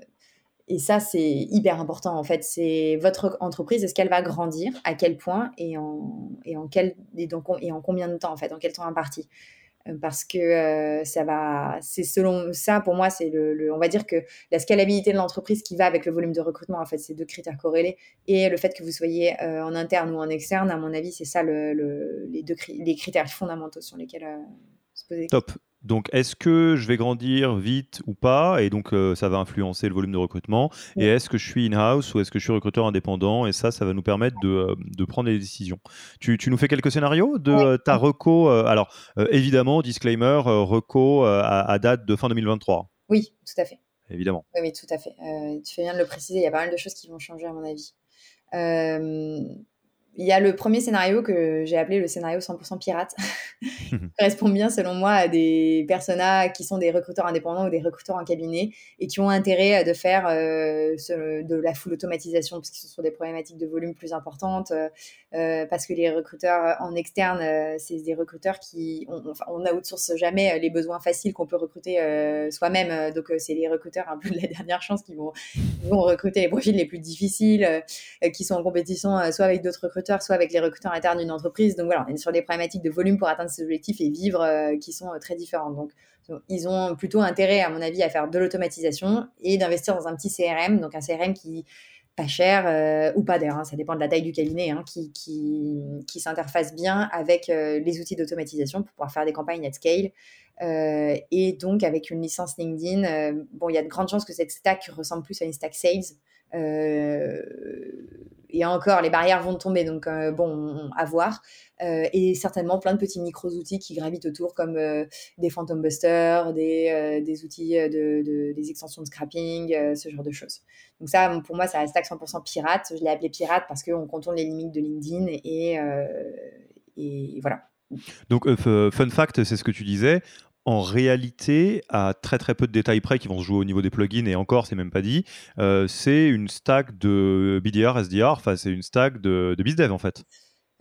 S2: et ça, c'est hyper important en fait. C'est votre entreprise, est-ce qu'elle va grandir, à quel point? Et en, et en, quel, et, donc, et en combien de temps en fait, en quel temps imparti? Parce que ça va, c'est selon ça, pour moi, c'est le, on va dire que la scalabilité de l'entreprise qui va avec le volume de recrutement, en fait, c'est deux critères corrélés, et le fait que vous soyez en interne ou en externe, à mon avis, c'est ça le, les deux critères fondamentaux sur lesquels se poser.
S1: Top. Donc, est-ce que je vais grandir vite ou pas? Et donc, euh, ça va influencer le volume de recrutement. Et est-ce que je suis in-house ou est-ce que je suis recruteur indépendant? Et ça, ça va nous permettre de, euh, de prendre des décisions. Tu, tu, nous fais quelques scénarios de euh, ta reco Alors, évidemment, disclaimer, reco à, date de fin 2023.
S2: Oui, tout à fait.
S1: Évidemment.
S2: Oui, oui tout à fait. tu fais bien de le préciser. Il y a pas mal de choses qui vont changer, à mon avis. Il y a le premier scénario que j'ai appelé le scénario 100% pirate, qui correspond bien selon moi à des personas qui sont des recruteurs indépendants ou des recruteurs en cabinet et qui ont intérêt de faire euh, de la full automatisation parce que ce sont des problématiques de volume plus importantes, euh, parce que les recruteurs en externe, euh, c'est des recruteurs qui, on, on outsource jamais les besoins faciles qu'on peut recruter soi-même, donc c'est les recruteurs un peu de la dernière chance qui vont, vont recruter les profils les plus difficiles, qui sont en compétition soit avec d'autres recruteurs soit avec les recruteurs internes d'une entreprise. Donc voilà, on est sur des problématiques de volume pour atteindre ces objectifs et vivre euh, qui sont euh, très différentes. Donc ils ont plutôt intérêt, à mon avis, à faire de l'automatisation et d'investir dans un petit CRM, donc un CRM qui pas cher euh, ou pas d'ailleurs, hein, ça dépend de la taille du cabinet, hein, qui, s'interface bien avec les outils d'automatisation pour pouvoir faire des campagnes at scale. Et donc avec une licence LinkedIn, bon, il y a de grandes chances que cette stack ressemble plus à une stack sales et encore, les barrières vont tomber, donc euh, bon, à voir. Euh, et certainement plein de petits micros-outils qui gravitent autour, comme euh, des Phantom Busters, des, outils, de, des extensions de scrapping, ce genre de choses. Donc ça, pour moi, ça reste 100% pirate. Je l'ai appelé pirate parce qu'on contourne les limites de LinkedIn et, et voilà.
S1: Donc, fun fact, c'est ce que tu disais en réalité, à très très peu de détails près qui vont se jouer au niveau des plugins, et encore, c'est même pas dit, euh, c'est une stack de BDR, SDR, enfin, c'est une stack de, de BizDev en fait.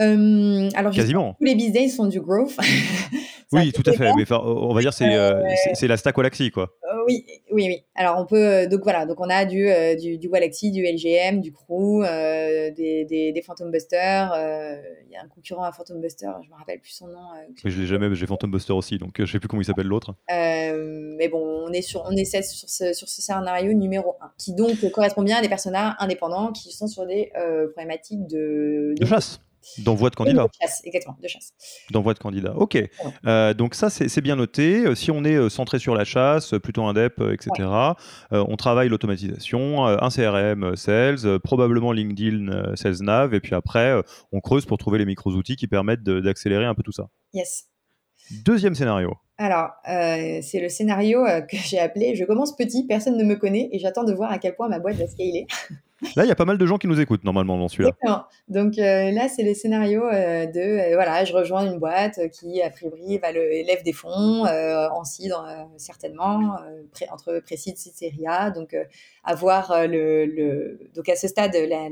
S2: Euh, alors,
S1: Quasiment.
S2: Tous les BizDev sont du growth.
S1: oui, tout à fait. Mais on va dire c'est euh, c'est la stack Walaxy quoi.
S2: oui, oui, oui. Alors on peut donc voilà, donc on a du du, du Walaxy, du LGM, du Crew, des, des, des, Phantom Buster. Il y a un concurrent à Phantom Buster, je me rappelle plus son nom.
S1: je l'ai jamais, j'ai Phantom Buster aussi, donc je sais plus comment il s'appelle l'autre.
S2: mais bon, on est sur on est sur ce sur ce scénario numéro 1, qui donc correspond bien à des personnages indépendants qui sont sur des problématiques de,
S1: de, de chasse. D'envoi de candidat.
S2: De chasse, exactement, de chasse.
S1: D'envoi de candidat, ok. Euh, donc ça, c'est bien noté. Euh, si on est euh, centré sur la chasse, plutôt indep, etc., on travaille l'automatisation, un CRM Sales, probablement LinkedIn Sales Nav, et puis après, on creuse pour trouver les micro-outils qui permettent d'accélérer un peu tout ça.
S2: Yes.
S1: Deuxième scénario.
S2: Alors, euh, c'est le scénario que j'ai appelé Je commence petit, personne ne me connaît et j'attends de voir à quel point ma boîte va scaler.
S1: Là, il y a pas mal de gens qui nous écoutent normalement dans celui-là.
S2: Donc euh, là, c'est le scénario de voilà, je rejoins une boîte qui a priori va le, élève des fonds en seed certainement entre précise et série A. Donc avoir le, donc à ce stade la,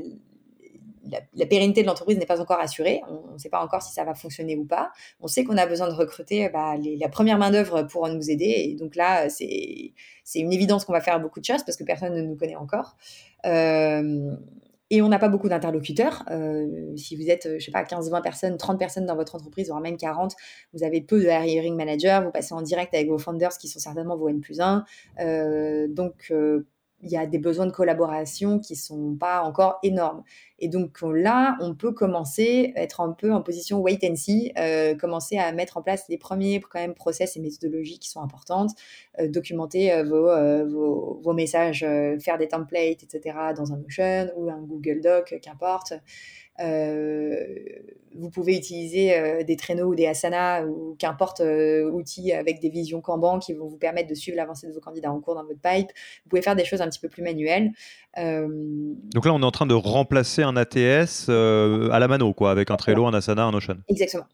S2: la, pérennité de l'entreprise n'est pas encore assurée. On ne sait pas encore si ça va fonctionner ou pas. On sait qu'on a besoin de recruter bah, la première main-d'œuvre pour nous aider. Et donc là, c'est une évidence qu'on va faire beaucoup de choses parce que personne ne nous connaît encore. Euh, et on n'a pas beaucoup d'interlocuteurs. Euh, si vous êtes, je sais pas, 15, 20 personnes, 30 personnes dans votre entreprise, voire même 40, vous avez peu de hiring manager, vous passez en direct avec vos founders qui sont certainement vos N plus 1. Euh, donc, il y a des besoins de collaboration qui sont pas encore énormes. Et donc là, on peut commencer, être un peu en position wait and see, euh, commencer à mettre en place les premiers quand même process et méthodologies qui sont importantes, euh, documenter euh, vos, vos, vos, messages, faire des templates, etc. dans un Notion ou un Google Doc, qu'importe. Euh, vous pouvez utiliser euh, des traîneaux ou des Asana ou qu'importe euh, outils avec des visions Kanban qui vont vous permettre de suivre l'avancée de vos candidats en cours dans votre pipe. Vous pouvez faire des choses un petit peu plus manuelles.
S1: Donc là, on est en train de remplacer un ATS à la mano, quoi, avec un Trello, un Asana, un Notion.
S2: Exactement.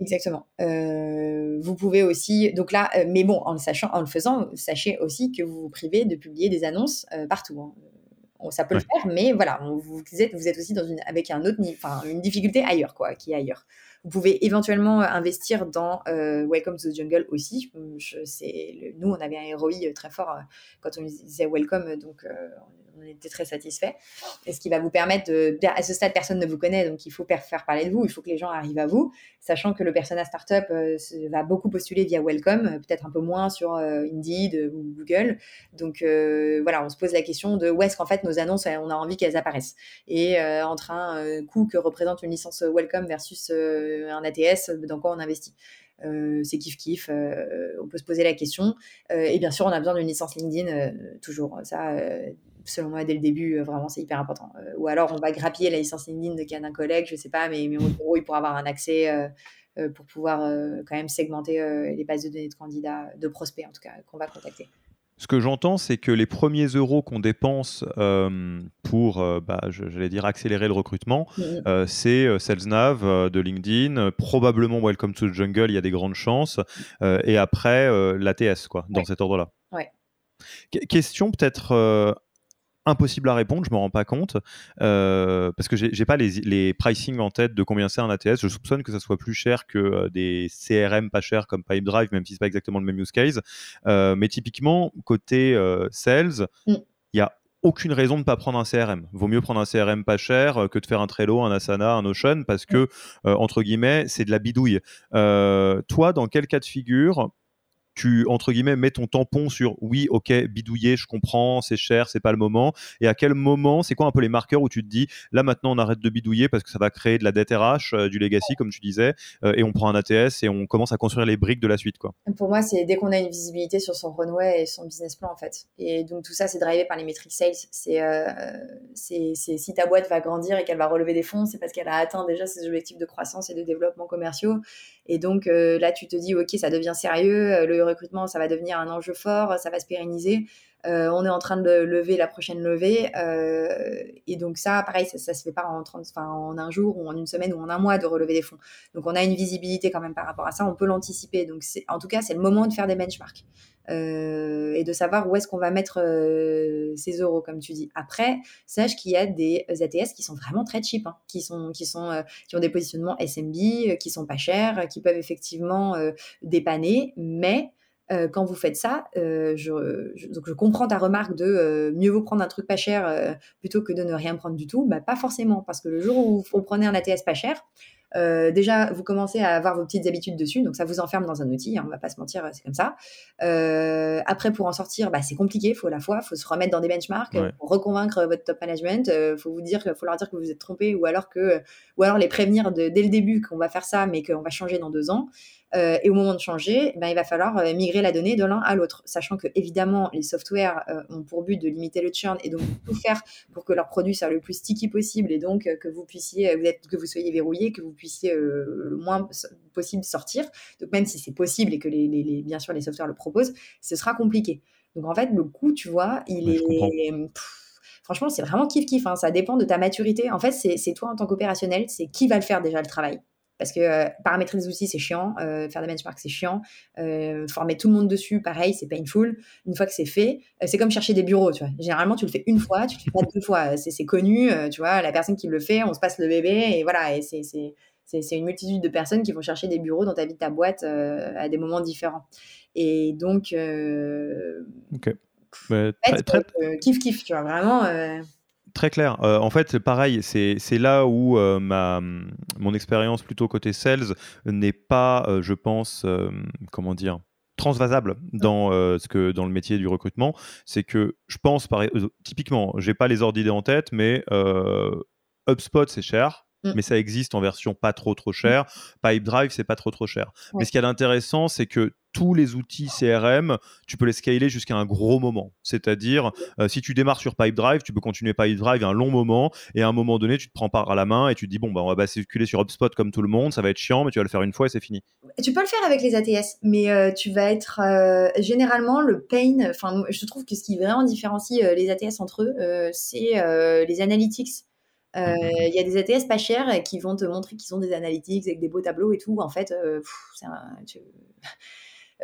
S2: Exactement. vous pouvez aussi, donc là, mais bon, en le sachant, en le faisant, sachez aussi que vous vous privez de publier des annonces partout. Hein ça peut le faire, mais voilà, vous, êtes, vous êtes aussi dans une, avec un autre, enfin, une difficulté ailleurs, quoi, qui est ailleurs. Vous pouvez éventuellement investir dans euh, Welcome to the Jungle aussi. Je, nous, on avait un ROI très fort euh, quand on disait Welcome, donc euh, on était très satisfait. Et ce qui va vous permettre de, à ce stade, personne ne vous connaît, donc il faut faire parler de vous, il faut que les gens arrivent à vous, sachant que le persona startup euh, va beaucoup postuler via Welcome, euh, peut-être un peu moins sur euh, Indeed ou Google. Donc voilà, on se pose la question de où est-ce qu'en fait nos annonces, on a envie qu'elles apparaissent. Et entre un coût que représente une licence Welcome versus un ATS, dans quoi on investit c'est kiff kiff. on peut se poser la question. et bien sûr, on a besoin d'une licence LinkedIn toujours. Ça, selon moi, dès le début, euh, vraiment, c'est hyper important. Euh, ou alors, on va grappiller la licence LinkedIn de d'un collègue, je sais pas, mais, mais en gros, il pourra avoir un accès euh, pour pouvoir quand même segmenter les bases de données de candidats, de prospects en tout cas, qu'on va contacter.
S1: Ce que j'entends, c'est que les premiers euros qu'on dépense pour, bah, j'allais dire, accélérer le recrutement, mmh c'est SalesNav de LinkedIn, probablement Welcome to the Jungle, il y a des grandes chances, et après l'ATS, quoi, dans cet ordre-là.
S2: Ouais.
S1: Question peut-être impossible à répondre, je me rends pas compte, euh, parce que j'ai pas les, les pricing en tête de combien c'est un ATS. Je soupçonne que ça soit plus cher que euh, des CRM pas chers comme Pipedrive, même si c'est pas exactement le même use case. Euh, mais typiquement, côté sales, mm. il y a aucune raison de ne pas prendre un CRM. Vaut mieux prendre un CRM pas cher que de faire un Trello, un Asana, un Notion, parce que, mm. entre guillemets, c'est de la bidouille. toi, dans quel cas de figure tu, entre guillemets, mets ton tampon sur oui, ok, bidouiller, je comprends, c'est cher, c'est pas le moment. Et à quel moment, c'est quoi un peu les marqueurs où tu te dis là maintenant on arrête de bidouiller parce que ça va créer de la dette RH, euh, du legacy, comme tu disais, euh, et on prend un ATS et on commence à construire les briques de la suite. Quoi.
S2: Pour moi, c'est dès qu'on a une visibilité sur son runway et son business plan en fait. Et donc tout ça, c'est drivé par les metrics sales. C'est euh, si ta boîte va grandir et qu'elle va relever des fonds, c'est parce qu'elle a atteint déjà ses objectifs de croissance et de développement commerciaux. Et donc là, tu te dis ok, ça devient sérieux. Le recrutement, ça va devenir un enjeu fort, ça va se pérenniser. Euh, on est en train de lever la prochaine levée. Euh, et donc ça, pareil, ça, ne se fait pas en, 30, en un jour ou en une semaine ou en un mois de relever des fonds. Donc on a une visibilité quand même par rapport à ça, on peut l'anticiper. Donc en tout cas, c'est le moment de faire des benchmarks. Euh, et de savoir où est-ce qu'on va mettre ces euros, comme tu dis. Après, sache qu'il y a des ATS qui sont vraiment très cheap, hein, qui, sont, qui, sont, qui ont des positionnements SMB, qui sont pas chers, qui peuvent effectivement dépanner, mais euh, quand vous faites ça, euh, je, donc je comprends ta remarque de euh, mieux vaut prendre un truc pas cher plutôt que de ne rien prendre du tout. Bah, pas forcément, parce que le jour où vous prenez un ATS pas cher, déjà, vous commencez à avoir vos petites habitudes dessus, donc ça vous enferme dans un outil, hein, on va pas se mentir, c'est comme ça. après, pour en sortir, bah, c'est compliqué, il faut à la fois, faut se remettre dans des benchmarks, reconvaincre votre top management, il faut vous dire, faut leur dire que vous êtes trompé, ou alors que, ou alors les prévenir dès le début qu'on va faire ça, mais qu'on va changer dans deux ans. Et au moment de changer, ben, il va falloir migrer la donnée de l'un à l'autre, sachant que évidemment les softwares ont pour but de limiter le churn et donc tout faire pour que leur produit soit le plus sticky possible et donc que vous puissiez, vous êtes, que vous soyez verrouillé, que vous puissiez le moins possible sortir. Donc même si c'est possible et que les, bien sûr les softwares le proposent, ce sera compliqué. Donc en fait, le coût, tu vois, il est. franchement, c'est vraiment kiff-kiff. Hein. Ça dépend de ta maturité. En fait, c'est toi en tant qu'opérationnel, c'est qui va le faire déjà le travail. Parce que euh, paramétrer des outils, c'est chiant. Euh, faire des benchmarks, c'est chiant. Euh, former tout le monde dessus, pareil, c'est painful. Une fois que c'est fait, c'est comme chercher des bureaux, tu vois. Généralement, tu le fais une fois, tu le fais pas deux fois. C'est connu, tu vois. La personne qui le fait, on se passe le bébé et voilà. Et c'est une multitude de personnes qui vont chercher des bureaux dans ta vie, ta boîte à des moments différents. Et donc,
S1: ok.
S2: très, kiff kiff, tu vois, vraiment.
S1: Très clair. Euh, en fait, pareil, c'est là où euh, ma, mon expérience plutôt côté sales n'est pas, euh, je pense, comment dire, transvasable dans ce que dans le métier du recrutement. C'est que je pense, par, typiquement, j'ai pas les ordres d'idées en tête, mais HubSpot c'est cher. Mm. mais ça existe en version pas trop trop chère. Pipedrive, c'est pas trop trop cher. Mais ce qui est intéressant, c'est que tous les outils CRM, tu peux les scaler jusqu'à un gros moment. C'est-à-dire, euh, si tu démarres sur Pipedrive, tu peux continuer Pipedrive un long moment, et à un moment donné, tu te prends par à la main et tu te dis, bon, bah, on va basculer sur HubSpot comme tout le monde, ça va être chiant, mais tu vas le faire une fois et c'est fini.
S2: Tu peux le faire avec les ATS, mais euh, tu vas être euh, généralement le pain. Enfin, je trouve que ce qui vraiment différencie les ATS entre eux, c'est les analytics. Mmh. Il y a des ATS pas chers qui vont te montrer qu'ils ont des analytics avec des beaux tableaux et tout. En fait, c'est un,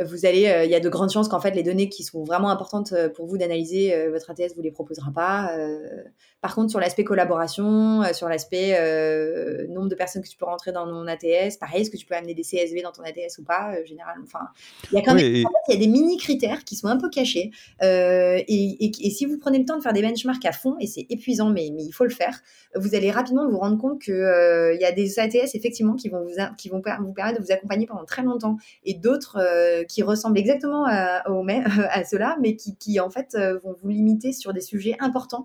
S2: vous allez, euh, il y a de grandes chances qu'en fait les données qui sont vraiment importantes euh, pour vous d'analyser, euh, votre ATS vous les proposera pas. par contre, sur l'aspect collaboration, sur l'aspect nombre de personnes que tu peux rentrer dans mon ATS, pareil, est-ce que tu peux amener des CSV dans ton ATS ou pas Généralement, enfin, il y a quand même, il y a des mini critères qui sont un peu cachés. Et, et, si vous prenez le temps de faire des benchmarks à fond, et c'est épuisant, mais, mais il faut le faire, vous allez rapidement vous rendre compte que il y a des ATS effectivement qui vont vous qui vont vous permettre de vous accompagner pendant très longtemps, et d'autres qui ressemblent exactement à, à cela, mais qui, en fait euh, vont vous limiter sur des sujets importants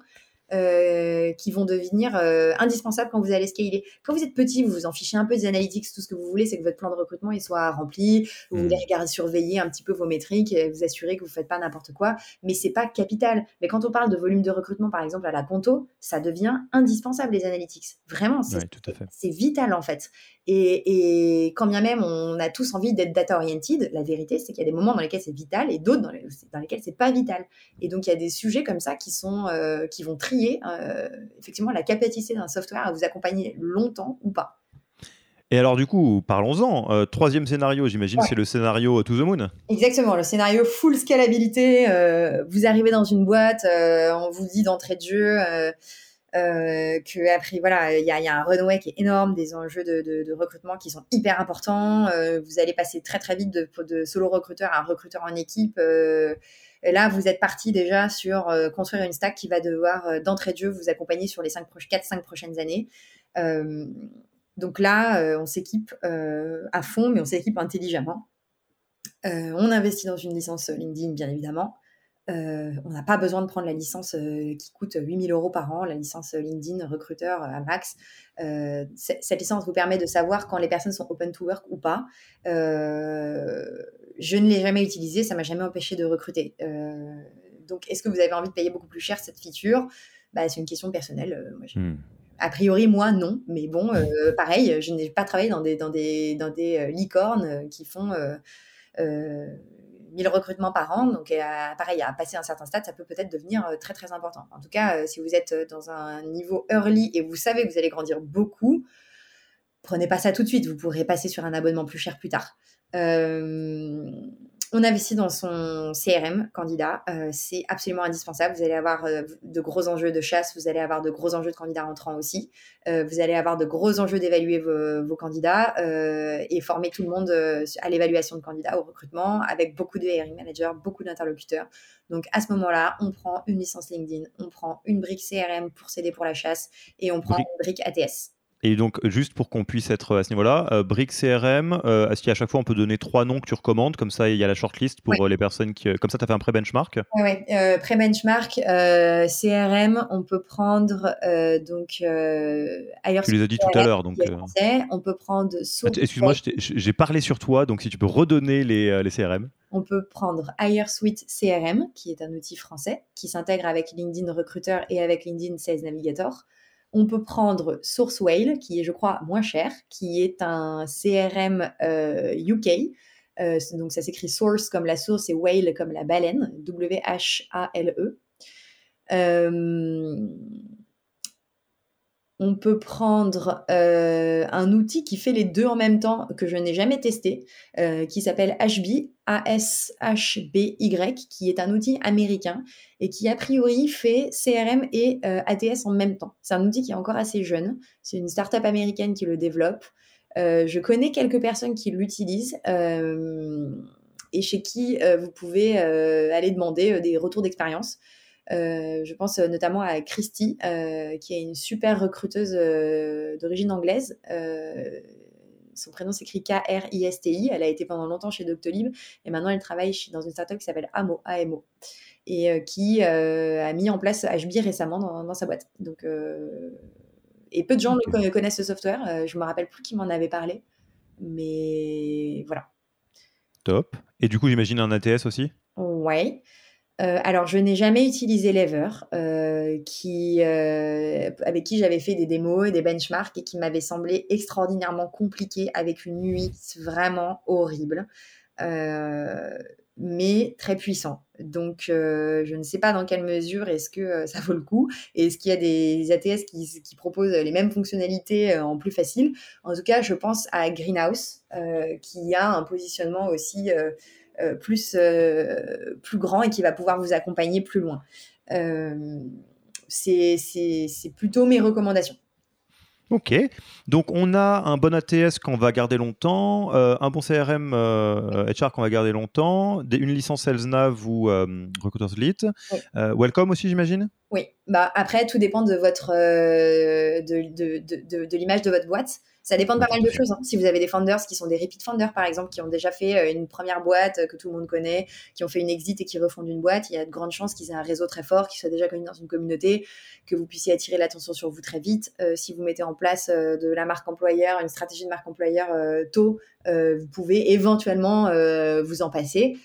S2: euh, qui vont devenir euh, indispensables quand vous allez scaler. Quand vous êtes petit, vous vous en fichez un peu des analytics, tout ce que vous voulez, c'est que votre plan de recrutement il soit rempli, vous voulez mmh. regarder, surveiller un petit peu vos métriques, vous assurer que vous faites pas n'importe quoi, mais c'est pas capital. Mais quand on parle de volume de recrutement, par exemple à la Conto, ça devient indispensable les analytics. Vraiment, c'est vital en fait. Et, et, quand bien même on a tous envie d'être data oriented, la vérité c'est qu'il y a des moments dans lesquels c'est vital et d'autres dans, dans, lesquels c'est pas vital. Et donc il y a des sujets comme ça qui sont euh, qui vont trier euh, effectivement la capacité d'un software à vous accompagner longtemps ou pas.
S1: Et alors du coup, parlons-en. Euh, troisième scénario, j'imagine, c'est le scénario To the Moon.
S2: Exactement, le scénario full scalabilité. vous arrivez dans une boîte, on vous dit d'entrée de jeu euh, que après voilà il y a, y a, un runway qui est énorme des enjeux de, de, de recrutement qui sont hyper importants euh, vous allez passer très très vite de, de solo recruteur à recruteur en équipe euh, et là vous êtes parti déjà sur euh, construire une stack qui va devoir euh, d'entrée de jeu vous accompagner sur les 5 4 5 prochaines années. Donc là on s'équipe à fond mais on s'équipe intelligemment. On investit dans une licence LinkedIn bien évidemment euh, on n'a pas besoin de prendre la licence euh, qui coûte 8000 euros par an, la licence LinkedIn recruteur à max. Euh, cette licence vous permet de savoir quand les personnes sont open to work ou pas. je ne l'ai jamais utilisée, ça m'a jamais empêché de recruter. donc, est-ce que vous avez envie de payer beaucoup plus cher cette feature? Bah, C'est une question personnelle. Hmm. A priori, moi, non. Mais bon, pareil, je n'ai pas travaillé dans des, dans des, dans des licornes qui font 1000 recrutements par an. Donc, euh, pareil, à passer un certain stade, ça peut peut-être devenir euh, très, très important. En tout cas, euh, si vous êtes dans un niveau early et vous savez que vous allez grandir beaucoup, prenez pas ça tout de suite. Vous pourrez passer sur un abonnement plus cher plus tard. On investit dans son CRM candidat, euh, c'est absolument indispensable. Vous allez avoir euh, de gros enjeux de chasse, vous allez avoir de gros enjeux de candidats entrants aussi. Euh, vous allez avoir de gros enjeux d'évaluer vos, candidats et former tout le monde à l'évaluation de candidats, au recrutement, avec beaucoup de hiring managers, beaucoup d'interlocuteurs. Donc à ce moment-là, on prend une licence LinkedIn, on prend une brique CRM pour s'aider pour la chasse et on prend une brique ATS.
S1: Et donc, juste pour qu'on puisse être à ce niveau-là, euh, Brick CRM, euh, est-ce qu'à chaque fois on peut donner trois noms que tu recommandes? Comme ça, il y a la shortlist pour les personnes qui. Comme ça, tu as fait un pré-benchmark
S2: Oui, pré-benchmark, CRM, on peut prendre donc
S1: ailleurs. Tu les as dit tout à l'heure. donc.
S2: On peut prendre.
S1: Excuse-moi, j'ai parlé sur toi, donc si tu peux redonner les, les CRM.
S2: On peut prendre HireSuite CRM, qui est un outil français qui s'intègre avec LinkedIn Recruiter et avec LinkedIn Sales Navigator. On peut prendre Sourcewell, qui est, je crois, moins cher, qui est un CRM UK. Euh, euh, donc, ça s'écrit source comme la source et whale comme la baleine, W-H-A-L-E. On peut prendre euh, un outil qui fait les deux en même temps, que je n'ai jamais testé, euh, qui s'appelle HB, A-S-H-B-Y, qui est un outil américain et qui a priori fait CRM et euh, ATS en même temps. C'est un outil qui est encore assez jeune. C'est une startup américaine qui le développe. je connais quelques personnes qui l'utilisent et chez qui vous pouvez aller demander des retours d'expérience. Euh, je pense notamment à Christy, euh, qui est une super recruteuse euh, d'origine anglaise. son prénom s'écrit K-R-I-S-T-I. Elle a été pendant longtemps chez Doctolib et maintenant elle travaille dans une startup qui s'appelle AMO, AMO et qui a mis en place HB récemment dans, sa boîte. Donc, et peu de gens connaissent ce software. je me rappelle plus qui m'en avait parlé, mais voilà.
S1: Top. Et du coup, j'imagine un ATS aussi?
S2: Ouais. Euh, alors, je n'ai jamais utilisé Lever, euh, euh, avec qui j'avais fait des démos et des benchmarks et qui m'avait semblé extraordinairement compliqué avec une UX vraiment horrible, mais très puissant. Donc, je ne sais pas dans quelle mesure est-ce que ça vaut le coup et est-ce qu'il y a des ATS qui, proposent les mêmes fonctionnalités en plus facile. En tout cas, je pense à Greenhouse, qui a un positionnement aussi plus, euh, plus grand et qui va pouvoir vous accompagner plus loin. Euh, c'est plutôt mes recommandations.
S1: Ok, donc on a un bon ATS qu'on va garder longtemps, un bon CRM HR qu'on va garder longtemps, une licence SalesNav ou Recruiters Elite. welcome aussi, j'imagine?
S2: Oui, bah, après, tout dépend de, votre, de, de, de, de l'image de votre boîte. Ça dépend de pas mal de choses. Hein. Si vous avez des founders qui sont des repeat founders, par exemple, qui ont déjà fait euh, une première boîte euh, que tout le monde connaît, qui ont fait une exit et qui refondent une boîte, il y a de grandes chances qu'ils aient un réseau très fort, qu'ils soient déjà connus dans une communauté, que vous puissiez attirer l'attention sur vous très vite. Euh, si vous mettez en place de la marque employeur, une stratégie de marque employeur tôt, vous pouvez éventuellement vous en passer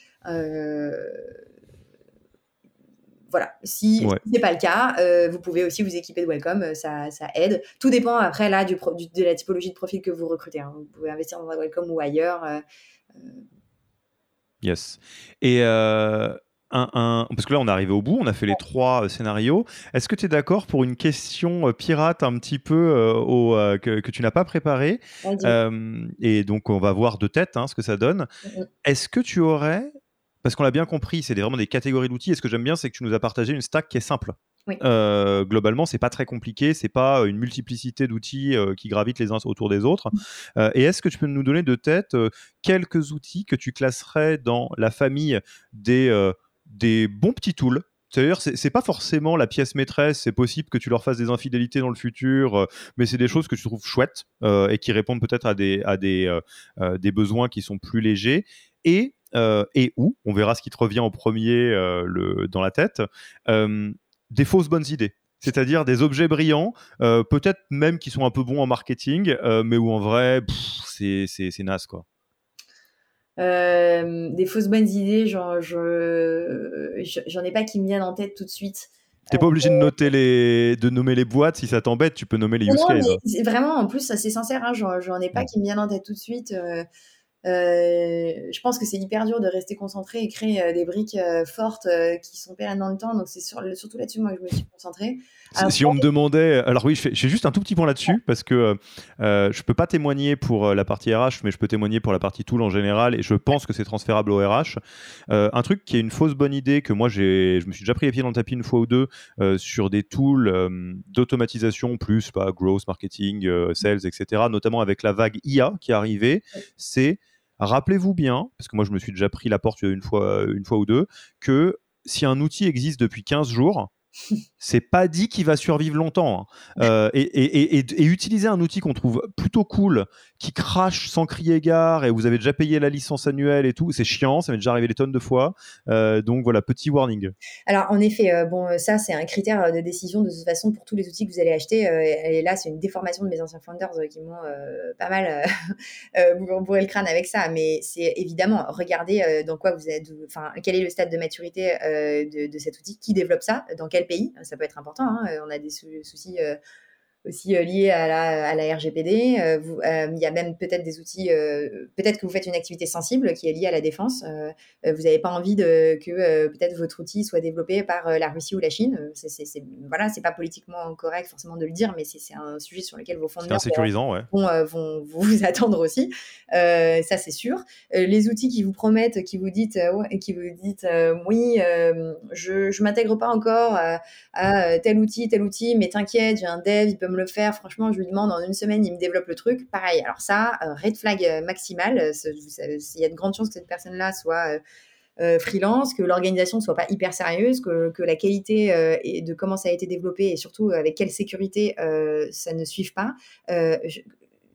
S2: voilà, si ce n'est pas le cas, euh, vous pouvez aussi vous équiper de Welcome, euh, ça, ça aide. Tout dépend après là du, de la typologie de profil que vous recrutez. Hein. Vous pouvez investir dans un Welcome ou ailleurs. Euh,
S1: yes. Et un, un, parce que là on est arrivé au bout, on a fait les trois scénarios. Est-ce que tu es d'accord pour une question pirate un petit peu au, que, que, tu n'as pas préparée? Et donc on va voir de tête hein, ce que ça donne. Est-ce que tu aurais parce qu'on l'a bien compris, c'est vraiment des catégories d'outils. Et ce que j'aime bien, c'est que tu nous as partagé une stack qui est simple. Oui. Euh, globalement, c'est pas très compliqué, c'est pas une multiplicité d'outils euh, qui gravitent les uns autour des autres. Mm. Euh, et est-ce que tu peux nous donner de tête quelques outils que tu classerais dans la famille des, des bons petits tools? C'est-à-dire, c'est pas forcément la pièce maîtresse, c'est possible que tu leur fasses des infidélités dans le futur, mais c'est des choses que tu trouves chouettes et qui répondent peut-être à, des, à des, des besoins qui sont plus légers. Et euh, et où, on verra ce qui te revient en premier euh, le, dans la tête, euh, des fausses bonnes idées. C'est-à-dire des objets brillants, peut-être même qui sont un peu bons en marketing, mais où en vrai, c'est naze quoi.
S2: des fausses bonnes idées, genre, j'en ai pas qui me viennent en tête tout de suite.
S1: T'es pas obligé de noter les, de nommer les boîtes si ça t'embête, tu peux nommer les use cases.
S2: Vraiment, en plus, c'est sincère, hein, j'en ai pas qui me viennent en tête tout de suite. Euh, je pense que c'est hyper dur de rester concentré et créer euh, des briques euh, fortes qui sont pérennes dans le temps. Donc c'est sur, surtout là-dessus moi que je me suis concentrée.
S1: si on me demandait, alors oui, je fais, juste un tout petit point là-dessus parce que euh, je peux pas témoigner pour la partie RH, mais je peux témoigner pour la partie tool en général et je pense que c'est transférable au RH. un truc qui est une fausse bonne idée que moi j'ai, je me suis déjà pris les pieds dans le tapis une fois ou deux sur des tools d'automatisation plus pas growth marketing, sales, etc. Notamment avec la vague IA qui est arrivée, c'est Rappelez-vous bien, parce que moi je me suis déjà pris la porte une fois, une fois ou deux, que si un outil existe depuis 15 jours, c'est pas dit qu'il va survivre longtemps. Hein. Euh, et, utiliser un outil qu'on trouve plutôt cool, qui crache sans crier gare, et vous avez déjà payé la licence annuelle et tout, c'est chiant, ça m'est déjà arrivé des tonnes de fois. Euh, donc voilà, petit warning.
S2: Alors en effet, euh, bon, ça c'est un critère de décision de toute façon pour tous les outils que vous allez acheter. et là, c'est une déformation de mes anciens founders qui m'ont pas mal bourré le crâne avec ça. Mais c'est évidemment, regardez dans quoi vous êtes, enfin, quel est le stade de maturité de, de, cet outil, qui développe ça, dans quel pays, ça peut être important. Hein. On a des soucis euh, aussi euh, liés à la, à la RGPD. Euh, il y a même peut-être des outils, peut-être que vous faites une activité sensible qui est liée à la défense. vous n'avez pas envie de, que peut-être votre outil soit développé par la Russie ou la Chine. C'est, c'est, voilà, c'est pas politiquement correct forcément de le dire, mais c'est, un sujet sur lequel vos fonds
S1: sécurisant, ouais.
S2: vont, vont, vous attendre aussi. ça, c'est sûr. les outils qui vous promettent, qui vous dites, qui vous dites oui, je, je m'intègre pas encore à, à, tel outil, tel outil, mais t'inquiète, j'ai un dev, il peut me le faire. Franchement, je lui demande en une semaine, il me développe le truc. Pareil. Alors ça, euh, red flag euh, maximal. Euh, il y a de grandes chances que cette personne-là soit freelance, que l'organisation ne soit pas hyper sérieuse, que, que la qualité et de comment ça a été développé et surtout avec quelle sécurité ça ne suive pas.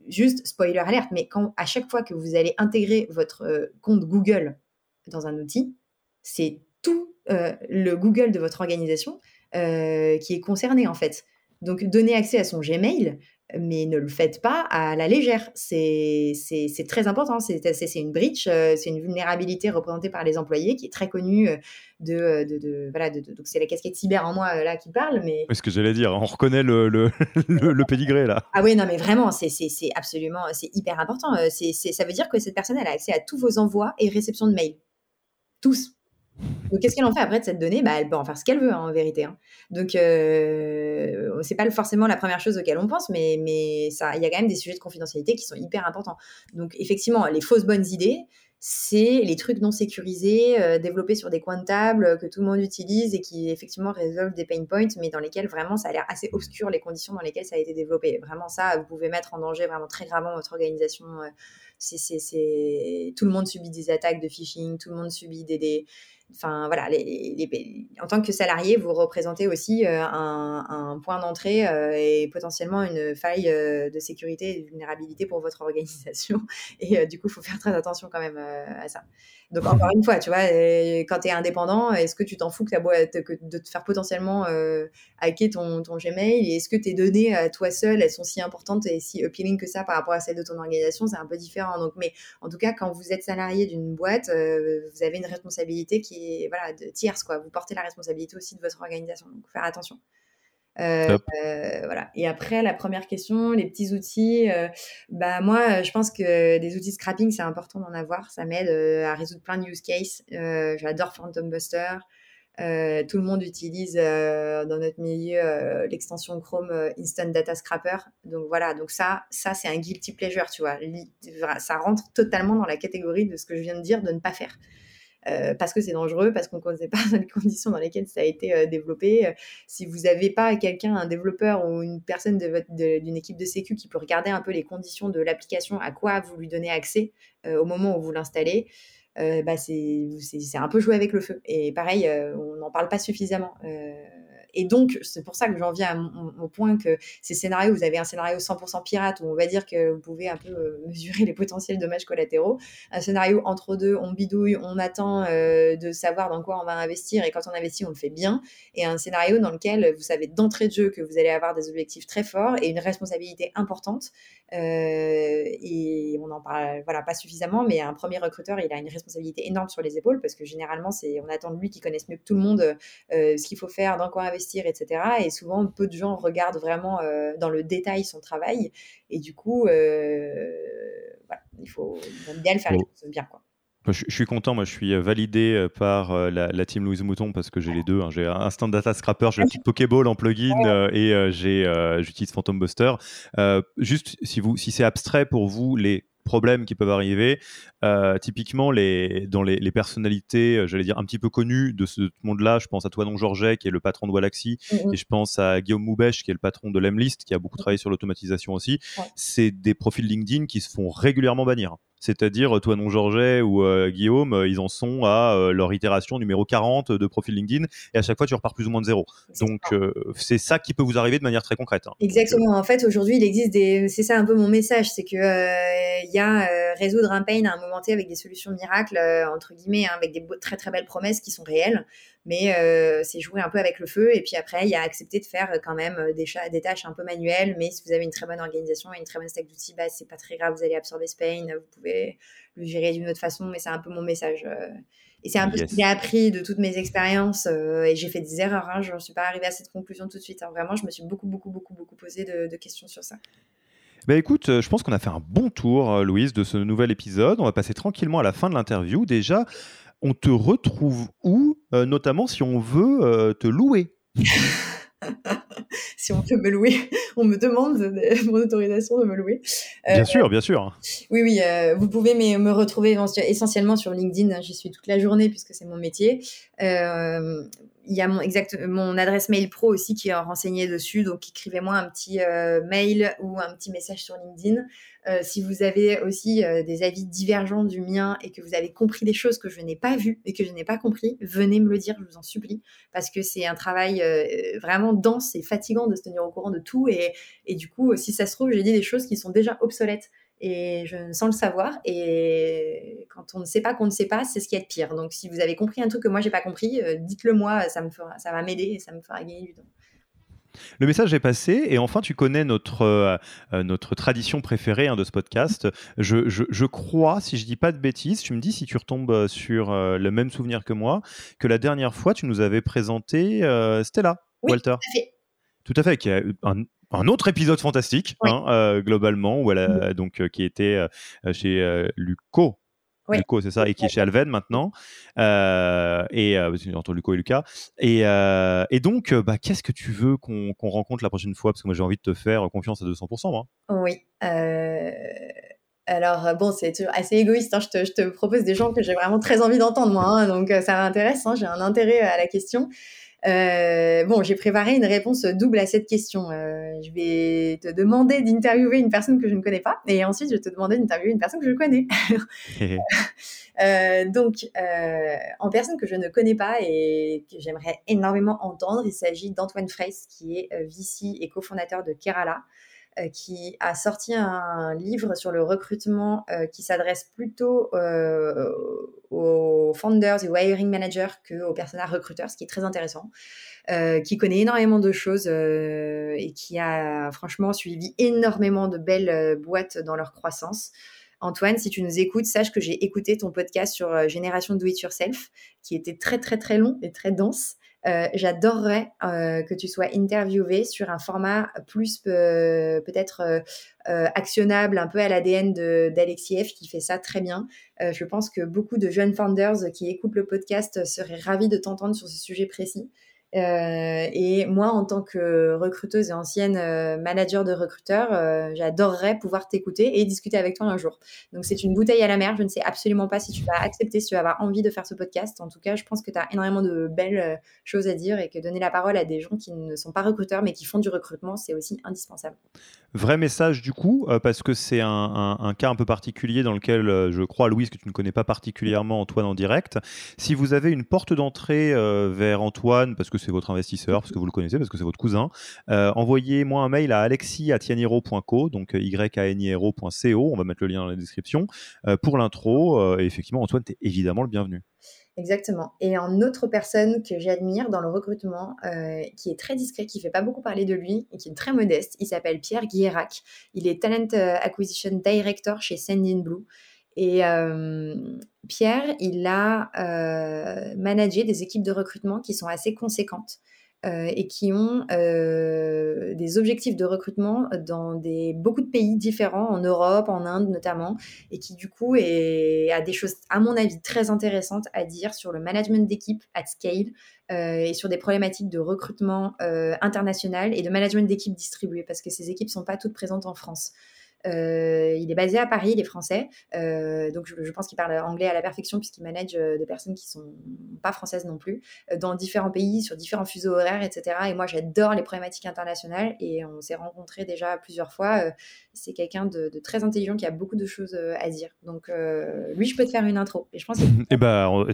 S2: juste spoiler alerte, mais quand à chaque fois que vous allez intégrer votre compte Google dans un outil, c'est tout le Google de votre organisation qui est concerné en fait. Donc, donner accès à son Gmail, mais ne le faites pas à la légère. C'est très important. C'est une breach, euh, c'est une vulnérabilité représentée par les employés qui est très connue euh, de, de, de voilà. donc, c'est la casquette cyber en moi euh, là qui parle. Mais...
S1: ce que j'allais dire, on reconnaît le, le, le, pédigré là.
S2: Ah oui, non, mais vraiment, c'est absolument, c'est hyper important. ça veut dire que cette personne, elle a accès à tous vos envois et réceptions de mails. Tous. Donc, qu'est-ce qu'elle en fait après de cette donnée? Bah, Elle peut en faire ce qu'elle veut, hein, en vérité. Hein. Donc, euh, c'est pas forcément la première chose auquel on pense, mais il y a quand même des sujets de confidentialité qui sont hyper importants. Donc, effectivement, les fausses bonnes idées, c'est les trucs non sécurisés, euh, développés sur des coins de table que tout le monde utilise et qui effectivement résolvent des pain points, mais dans lesquels vraiment ça a l'air assez obscur les conditions dans lesquelles ça a été développé. Vraiment ça, vous pouvez mettre en danger vraiment très gravement votre organisation. Euh, c'est, tout le monde subit des attaques de phishing, tout le monde subit des enfin voilà, en tant que salarié, vous représentez aussi euh, un, point d'entrée euh, et potentiellement une faille euh, de sécurité et de vulnérabilité pour votre organisation. Et du coup, il faut faire très attention quand même à ça. Donc encore une fois, tu vois, quand tu es indépendant, est-ce que tu t'en fous que, de te faire potentiellement hacker ton, ton Gmail? Est-ce que tes données à toi seul, elles sont si importantes et si appealing que ça par rapport à celles de ton organisation? C'est un peu différent. Donc, mais en tout cas, quand vous êtes salarié d'une boîte, vous avez une responsabilité qui voilà, de tierce, quoi. Vous portez la responsabilité aussi de votre organisation, donc faire attention. Euh, euh, voilà. Et après, la première question, les petits outils. Euh, bah moi, je pense que des outils scrapping, c'est important d'en avoir. Ça m'aide à résoudre plein de use cases. J'adore Phantom Buster. tout le monde utilise dans notre milieu l'extension Chrome Instant Data Scrapper. Donc voilà, donc ça, ça c'est un guilty pleasure, tu vois. Ça rentre totalement dans la catégorie de ce que je viens de dire de ne pas faire. Euh, parce que c'est dangereux, parce qu'on ne connaît pas les conditions dans lesquelles ça a été euh, développé. Euh, si vous n'avez pas quelqu'un, un développeur ou une personne d'une équipe de sécu qui peut regarder un peu les conditions de l'application, à quoi vous lui donnez accès au moment où vous l'installez, bah c'est un peu jouer avec le feu. Et pareil, on n'en parle pas suffisamment. Et donc, c'est pour ça que j'en viens au point que ces scénarios, vous avez un scénario 100% pirate où on va dire que vous pouvez un peu euh, mesurer les potentiels dommages collatéraux. Un scénario entre deux, on bidouille, on attend euh, de savoir dans quoi on va investir et quand on investit, on le fait bien. Et un scénario dans lequel vous savez d'entrée de jeu que vous allez avoir des objectifs très forts et une responsabilité importante. Euh, et on n'en parle voilà, pas suffisamment, mais un premier recruteur, il a une responsabilité énorme sur les épaules parce que généralement, c'est on attend de lui qu'il connaisse mieux que tout le monde ce qu'il faut faire, dans quoi investir etc. Et souvent, peu de gens regardent vraiment euh, dans le détail son travail. Et du coup, euh, il faut bien le faire bien. Quoi.
S1: Je, suis content, moi je suis euh, validé par la, team Louise Mouton parce que j'ai les deux. Hein. J'ai Instant Data Scrapper, j'ai le petit Pokéball en plugin et j'ai j'utilise Phantom Buster. juste si, vous, si c'est abstrait pour vous, les problèmes qui peuvent arriver. Euh, typiquement, les, dans les, personnalités, euh, j'allais dire, un petit peu connues de ce monde-là, je pense à Toinon Georget, qui est le patron de Walaxy, mm-hmm. et je pense à Guillaume Moubèche, qui est le patron de l'Emlist, qui a beaucoup travaillé sur l'automatisation aussi. C'est des profils LinkedIn qui se font régulièrement bannir. C'est-à-dire, toi, non Georget ou Guillaume, ils en sont à leur itération numéro 40 de profil LinkedIn et à chaque fois, tu repars plus ou moins de zéro. Donc, c'est ça qui peut vous arriver de manière très concrète. Hein.
S2: Exactement. en fait, aujourd'hui, il existe des. C'est ça un peu mon message c'est que il y a résoudre un pain à un moment T avec des solutions miracles, entre guillemets, hein, avec des très très belles promesses qui sont réelles mais euh, c'est jouer un peu avec le feu. Et puis après, il y a accepter de faire euh, quand même euh, des, des, tâches un peu manuelles, mais si vous avez une très bonne organisation et une très bonne stack d'outils, bah, c'est pas très grave, vous allez absorber ce pain, vous pouvez le gérer d'une autre façon, mais c'est un peu mon message. Et c'est un peu ce que j'ai appris de toutes mes expériences. et j'ai fait des erreurs. Hein, je ne suis pas arrivée à cette conclusion tout de suite. Hein. Vraiment, je me suis beaucoup, beaucoup, beaucoup, beaucoup posé de, questions sur ça.
S1: Bah écoute, je pense qu'on a fait un bon tour, Louise, de ce nouvel épisode. On va passer tranquillement à la fin de l'interview. Déjà, on te retrouve où, euh, notamment si on veut euh, te louer
S2: si on peut me louer, on me demande mon autorisation de me louer.
S1: Euh, bien sûr, bien sûr.
S2: Oui, oui, vous pouvez me, retrouver essentiellement sur LinkedIn. J'y suis toute la journée puisque c'est mon métier. Il y a mon, adresse mail pro aussi qui est renseignée dessus. Donc, écrivez-moi un petit mail ou un petit message sur LinkedIn. Euh, si vous avez aussi euh, des avis divergents du mien et que vous avez compris des choses que je n'ai pas vues et que je n'ai pas compris, venez me le dire, je vous en supplie, parce que c'est un travail euh, vraiment dense et fatigant de se tenir au courant de tout. Et, et du coup, si ça se trouve, j'ai dit des choses qui sont déjà obsolètes et je sans le savoir. Et quand on ne sait pas qu'on ne sait pas, c'est ce qui est pire. Donc, si vous avez compris un truc que moi j'ai pas compris, dites-le moi, ça me fera, ça va m'aider et ça me fera gagner du temps.
S1: Le message est passé et enfin tu connais notre, euh, euh, notre tradition préférée hein, de ce podcast. Je, je, crois, si je dis pas de bêtises, tu me dis si tu retombes sur euh, le même souvenir que moi, que la dernière fois tu nous avais présenté Stella, Walter.
S2: Tout à fait.
S1: Tout à fait, qui a un, un autre épisode fantastique, hein, globalement, où elle a, donc, qui était chez Luco, Luco, c'est ça, et qui est chez Alven maintenant. Euh, et euh, entre Luco et Lucas. Et, euh, et donc, bah, qu'est-ce que tu veux qu'on rencontre la prochaine fois? Parce que moi, j'ai envie de te faire confiance à 200%. Moi.
S2: Oui. Alors, bon, c'est toujours assez égoïste. Hein. Je, te, je, te, propose des gens que j'ai vraiment très envie d'entendre, moi. Hein. donc, ça m'intéresse. J'ai un intérêt à la question. Euh, bon, j'ai préparé une réponse double à cette question. Euh, je vais te demander d'interviewer une personne que je ne connais pas, et ensuite je vais te demander d'interviewer une personne que je connais. euh, donc, euh, en personne que je ne connais pas et que j'aimerais énormément entendre, il s'agit d'Antoine Fraisse, qui est euh, VC et cofondateur de Kerala. Euh, qui a sorti un livre sur le recrutement euh, qui s'adresse plutôt euh, aux founders et aux hiring managers qu'aux personnages recruteurs, ce qui est très intéressant. qui connaît énormément de choses et qui a franchement suivi énormément de belles boîtes dans leur croissance. Antoine, si tu nous écoutes, sache que j'ai écouté ton podcast sur Génération Do It Yourself, qui était très très très long et très dense. Euh, j'adorerais euh, que tu sois interviewé sur un format plus euh, peut-être actionnable, un peu à l'ADN d'Alexiev qui fait ça très bien. je pense que beaucoup de jeunes founders qui écoutent le podcast seraient ravis de t'entendre sur ce sujet précis. Euh, et moi, en tant que recruteuse et ancienne euh, manager de recruteurs, euh, j'adorerais pouvoir t'écouter et discuter avec toi un jour. Donc, c'est une bouteille à la mer. Je ne sais absolument pas si tu vas accepter, si tu vas avoir envie de faire ce podcast. En tout cas, je pense que tu as énormément de belles choses à dire et que donner la parole à des gens qui ne sont pas recruteurs mais qui font du recrutement, c'est aussi indispensable.
S1: Vrai message du coup, parce que c'est un, cas un peu particulier dans lequel je crois, Louise, que tu ne connais pas particulièrement Antoine en direct. Si vous avez une porte d'entrée vers Antoine, parce que c'est votre investisseur, parce que vous le connaissez, parce que c'est votre cousin, euh, envoyez-moi un mail à alexis.co, donc euh, y-a-n-i-r-o.co, on va mettre le lien dans la description, euh, pour l'intro. et effectivement, Antoine, tu évidemment le bienvenu.
S2: Exactement. Et en autre personne que j'admire dans le recrutement, qui est très discret, qui fait pas beaucoup parler de lui et qui est très modeste, il s'appelle Pierre Guérac. Il est Talent Acquisition Director chez Sendinblue. Blue. Et Pierre, il a managé des équipes de recrutement qui sont assez conséquentes et qui ont des objectifs de recrutement dans des, beaucoup de pays différents, en Europe, en Inde notamment, et qui du coup est, a des choses, à mon avis, très intéressantes à dire sur le management d'équipe at scale et sur des problématiques de recrutement international et de management d'équipe distribué, parce que ces équipes ne sont pas toutes présentes en France. Il est basé à Paris, il est français. donc, je, pense qu'il parle anglais à la perfection puisqu'il manage des personnes qui sont pas françaises non plus, dans différents pays, sur différents fuseaux horaires, etc. Et moi, j'adore les problématiques internationales et on s'est rencontrés déjà plusieurs fois. C'est quelqu'un de, très intelligent qui a beaucoup de choses à dire. Donc, lui, je peux te faire une intro. Et je pense.
S1: Eh ben,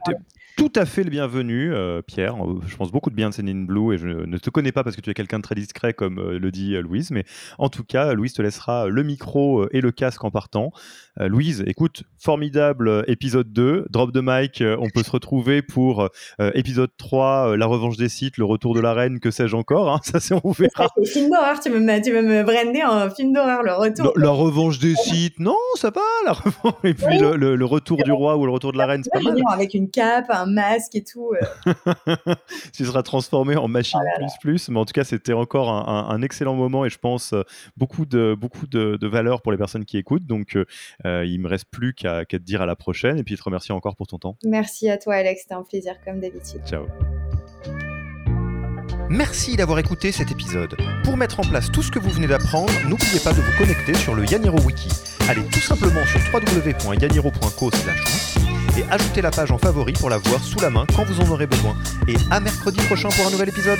S1: tout à fait le bienvenu, Pierre. Je pense beaucoup de bien de Céline Blue et je ne te connais pas parce que tu es quelqu'un de très discret, comme le dit Louise. Mais en tout cas, Louise te laissera le micro et le casque en partant. Louise, écoute, formidable épisode 2. Drop de mic, on peut se retrouver pour épisode 3, la revanche des sites, le retour de la reine, que sais-je encore. Hein. ça, c'est on verra.
S2: film d'horreur, tu veux me, tu me brander en film d'horreur, le retour.
S1: La, revanche des sites, non, ça va. La revanche... Et puis le, retour du roi ou le retour de la reine, c'est pas mal.
S2: Avec une cape, un masque et tout.
S1: tu seras transformé en machine oh plus plus. Mais en tout cas, c'était encore un, excellent moment et je pense beaucoup de, beaucoup de, de valeur pour les personnes qui écoutent. Donc, euh, il me reste plus qu'à te dire à la prochaine et puis te remercier encore pour ton temps.
S2: Merci à toi, Alex. C'était un plaisir comme d'habitude.
S1: Ciao. Merci d'avoir écouté cet épisode. Pour mettre en place tout ce que vous venez d'apprendre, n'oubliez pas de vous connecter sur le Yaniro Wiki. Allez tout simplement sur www.yaniro.co et ajoutez la page en favori pour la voir sous la main quand vous en aurez besoin. Et à mercredi prochain pour un nouvel épisode.